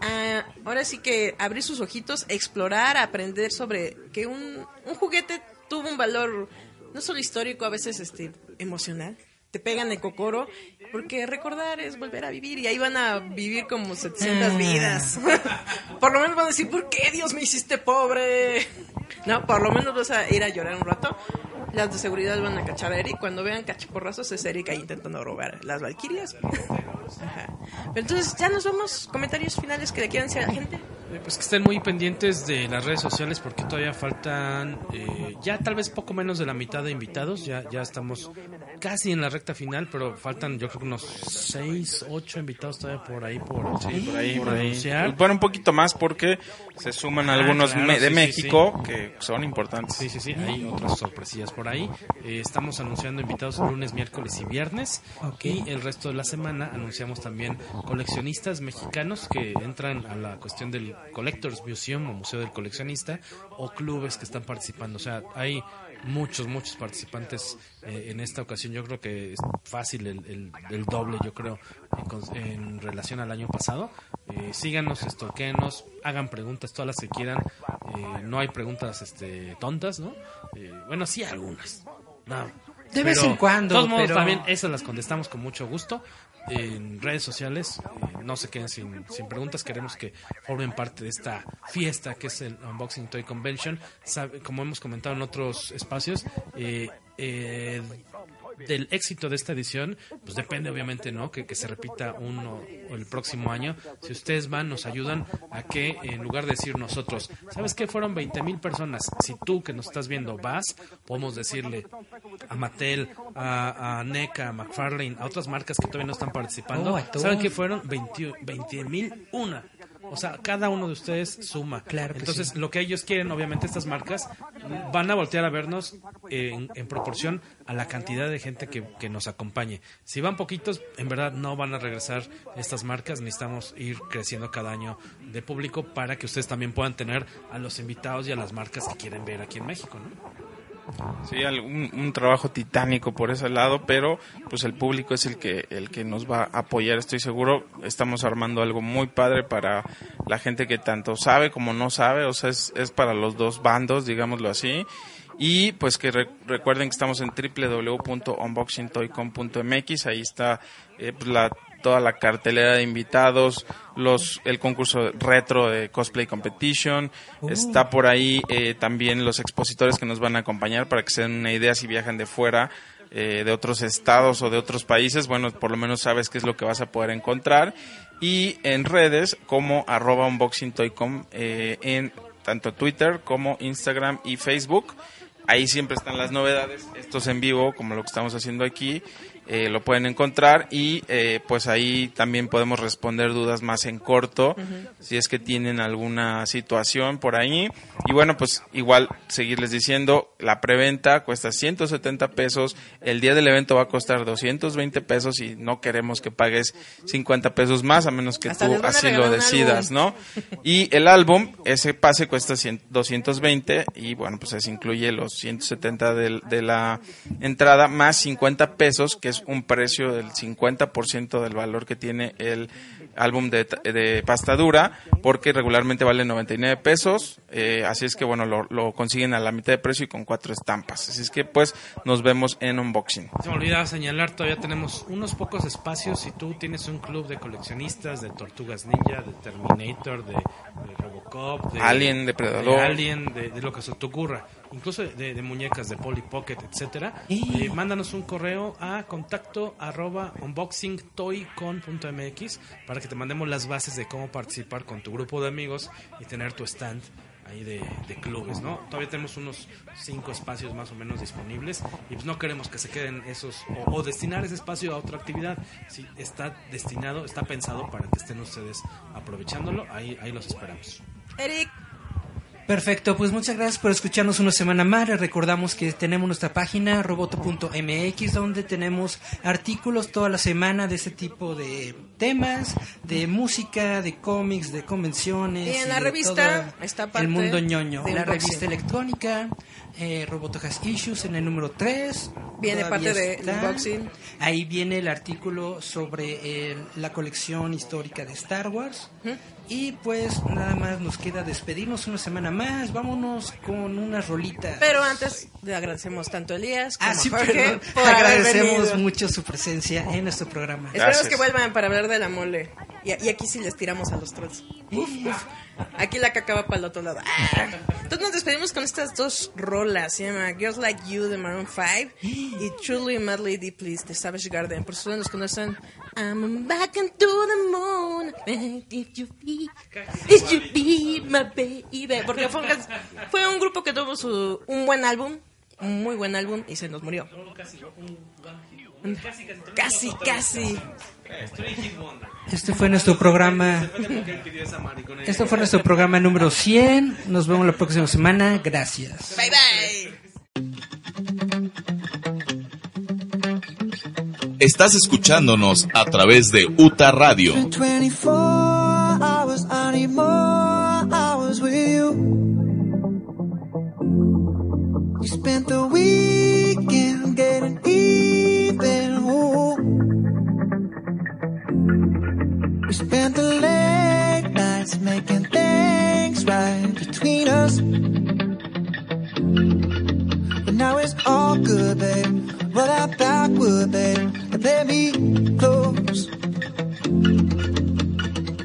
Ah, ahora sí que abrir sus ojitos, explorar, aprender sobre que un, un juguete tuvo un valor no solo histórico, a veces este emocional. Te pegan de cocoro, porque recordar es volver a vivir y ahí van a vivir como 700 Ah. vidas. por lo menos van a decir, ¿por qué Dios me hiciste pobre? No, por lo menos vas a ir a llorar un rato. Las de seguridad van a cachar a Eric. Cuando vean cachiporrazos es Eric ahí intentando robar las valquirias. Pero entonces ya nos vamos. Comentarios finales que le quieran decir a la gente. Eh, Pues que estén muy pendientes de las redes sociales porque todavía faltan eh, ya tal vez poco menos de la mitad de invitados. Ya, ya estamos casi en la recta final, pero faltan yo creo que unos 6, 8 invitados todavía por ahí por, Sí, por ahí, por ahí. anunciar. Bueno, un poquito más porque se suman Ah, algunos claro, me- de sí, México sí. que son importantes. Sí, sí, sí, hay otras sorpresillas por ahí. Eh, estamos anunciando invitados lunes, miércoles y viernes. Ok. Y el resto de la semana anunciamos también coleccionistas mexicanos que entran a la cuestión del Collectors Museum o Museo del Coleccionista o clubes que están participando. O sea, hay muchos, muchos participantes eh, en esta ocasión. Yo creo que es fácil el, el- el doble, yo creo, en, en relación al año pasado. Eh, síganos, estorquenos, hagan preguntas, todas las que quieran. Eh, no hay preguntas este, tontas, ¿no? Eh, bueno, sí, algunas. No. De vez en cuando, De todos modos, pero- también esas las contestamos con mucho gusto. En redes sociales, eh, no se queden sin, sin preguntas. Queremos que formen parte de esta fiesta que es el Unboxing Toy Convention. Como hemos comentado en otros espacios, eh, eh, del éxito de esta edición, pues depende obviamente, ¿no? Que, que se repita uno o el próximo año. Si ustedes van, nos ayudan a que en lugar de decir nosotros, ¿sabes qué? Fueron 20 mil personas. Si tú que nos estás viendo vas, podemos decirle a Mattel, a, a NECA, a McFarlane, a otras marcas que todavía no están participando. Oh. ¿Saben qué fueron? 20 mil una. O sea, cada uno de ustedes suma. Claro Entonces, sí. lo que ellos quieren, obviamente, estas marcas van a voltear a vernos en, en proporción a la cantidad de gente que, que nos acompañe. Si van poquitos, en verdad no van a regresar estas marcas. Necesitamos ir creciendo cada año de público para que ustedes también puedan tener a los invitados y a las marcas que quieren ver aquí en México, ¿no? Sí, algún- un, trabajo titánico por ese lado, pero pues el público es el que el que nos va a apoyar, estoy seguro. Estamos armando algo muy padre para la gente que tanto sabe como no sabe, o sea, es, es para los dos bandos, digámoslo así. Y pues que re- recuerden que estamos en www.unboxingtoycom.mx, ahí está eh, pues, la, toda la cartelera de invitados, los el concurso retro de cosplay competition, Uh. está por ahí eh, también los expositores que nos van a acompañar para que se den una idea si viajan de fuera eh, de otros estados o de otros países, bueno, por lo menos sabes qué es lo que vas a poder encontrar. Y en redes como arroba unboxingtoycom eh, en tanto Twitter como Instagram y Facebook. Ahí siempre están las novedades, estos en vivo, como lo que estamos haciendo aquí, eh, lo pueden encontrar y eh, pues ahí también podemos responder dudas más en corto, si es que tienen alguna situación por ahí. Y bueno, pues igual seguirles diciendo, la preventa cuesta 170 pesos, el día del evento va a costar 220 pesos y no queremos que pagues 50 pesos más, a menos que Hasta tú así lo decidas. ¿no? Y el álbum, ese pase cuesta 100 220 y bueno, pues eso incluye los 170 del- de, la entrada más 50 pesos, que es un precio del 50% del valor que tiene el álbum de, de pasta dura, porque regularmente vale 99 pesos, eh, así es que bueno, lo, lo consiguen a la mitad de precio y con cuatro estampas. Así es que pues nos vemos en unboxing. Se me olvidaba señalar, todavía tenemos unos pocos espacios. Si tú tienes un club de coleccionistas de Tortugas Ninja, de Terminator, de, de Robocop, de Alien, Depredador. de Alien, de, de lo que se te ocurra, incluso de, de muñecas de Polly Pocket, etcétera, eh, mándanos un correo a contacto arroba unboxingtoycon.mx para que te mandemos las bases de cómo participar con tu grupo de amigos y tener tu stand ahí de, de clubes, ¿no? Todavía tenemos unos cinco espacios más o menos disponibles y pues no queremos que se queden esos o, o destinar ese espacio a otra actividad. Si está destinado, está pensado para que estén ustedes aprovechándolo, ahí, ahí los esperamos. Eric, Perfecto, pues muchas gracias por escucharnos una semana más. Les recordamos que tenemos nuestra página roboto.mx donde tenemos artículos toda la semana de este tipo de temas, de música, de cómics, de convenciones. Y en la revista está parte El mundo ñoño. de la revista electrónica, eh, Roboto Has Issues en el número 3. Viene parte de unboxing. Ahí viene el artículo sobre el- la colección histórica de Star Wars. Y pues nada más nos queda despedirnos una semana más. Vámonos con unas rolitas. pero antes le agradecemos tanto a Elías como Ah, sí, a Jorge perdón. por Agradecemos mucho su presencia en nuestro programa. Esperemos que vuelvan para hablar de la mole. Y, y aquí sí les tiramos a los trolls. Uf, uf. Aquí la caca va para el otro lado. Ah. Entonces nos despedimos con estas dos rolas. Se llama Girls Like You de Maroon 5 y Truly Madly Deeply de Savage Garden. Por supuesto nos conocen. I'm back into the moon. If you be, if you be my baby. Porque fue un, fue un grupo que tuvo su, un buen álbum. Un muy buen álbum y se nos murió. Casi, casi. Este fue nuestro programa. Este fue nuestro programa número 100. Nos vemos la próxima semana. Gracias. Bye bye. Estás escuchándonos a través de UTA Radio. 24 hours, I need more hours with you. We spent the weekend spent the late nights making things right between us. But now it's all good, babe. Roll that backward, babe, and play me close.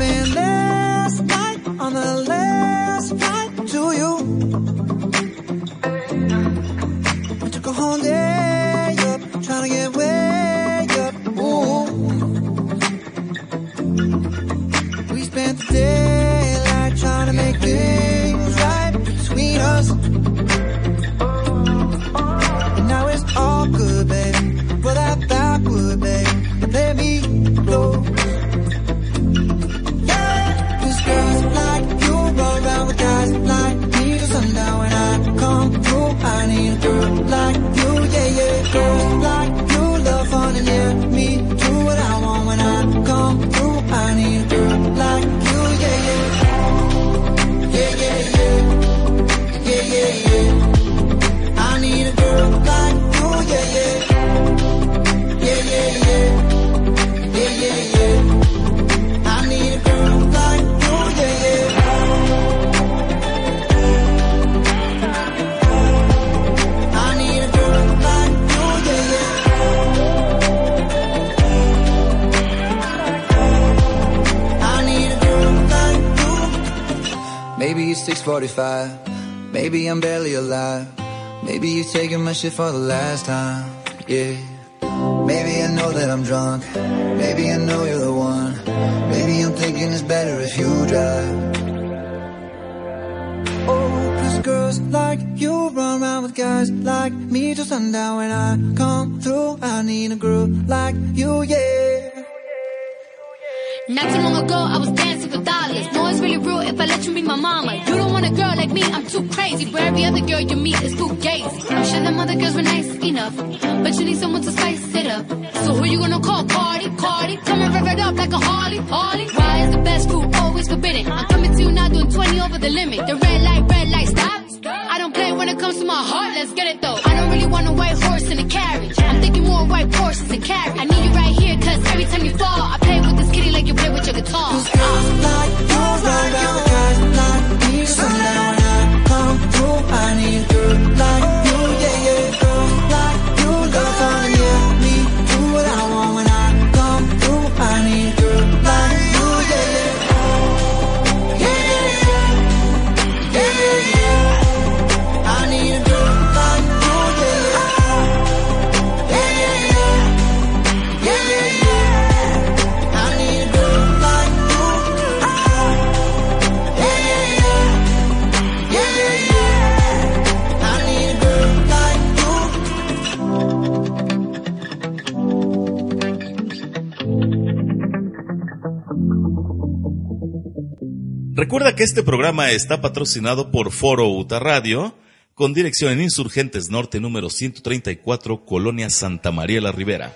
last night on the left. shit for the last time, yeah. Maybe I know that I'm drunk. que este programa está patrocinado por Foro Uta Radio, con dirección en Insurgentes Norte número 134, Colonia Santa María la Ribera.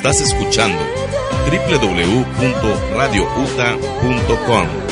Estás escuchando www.radiouta.com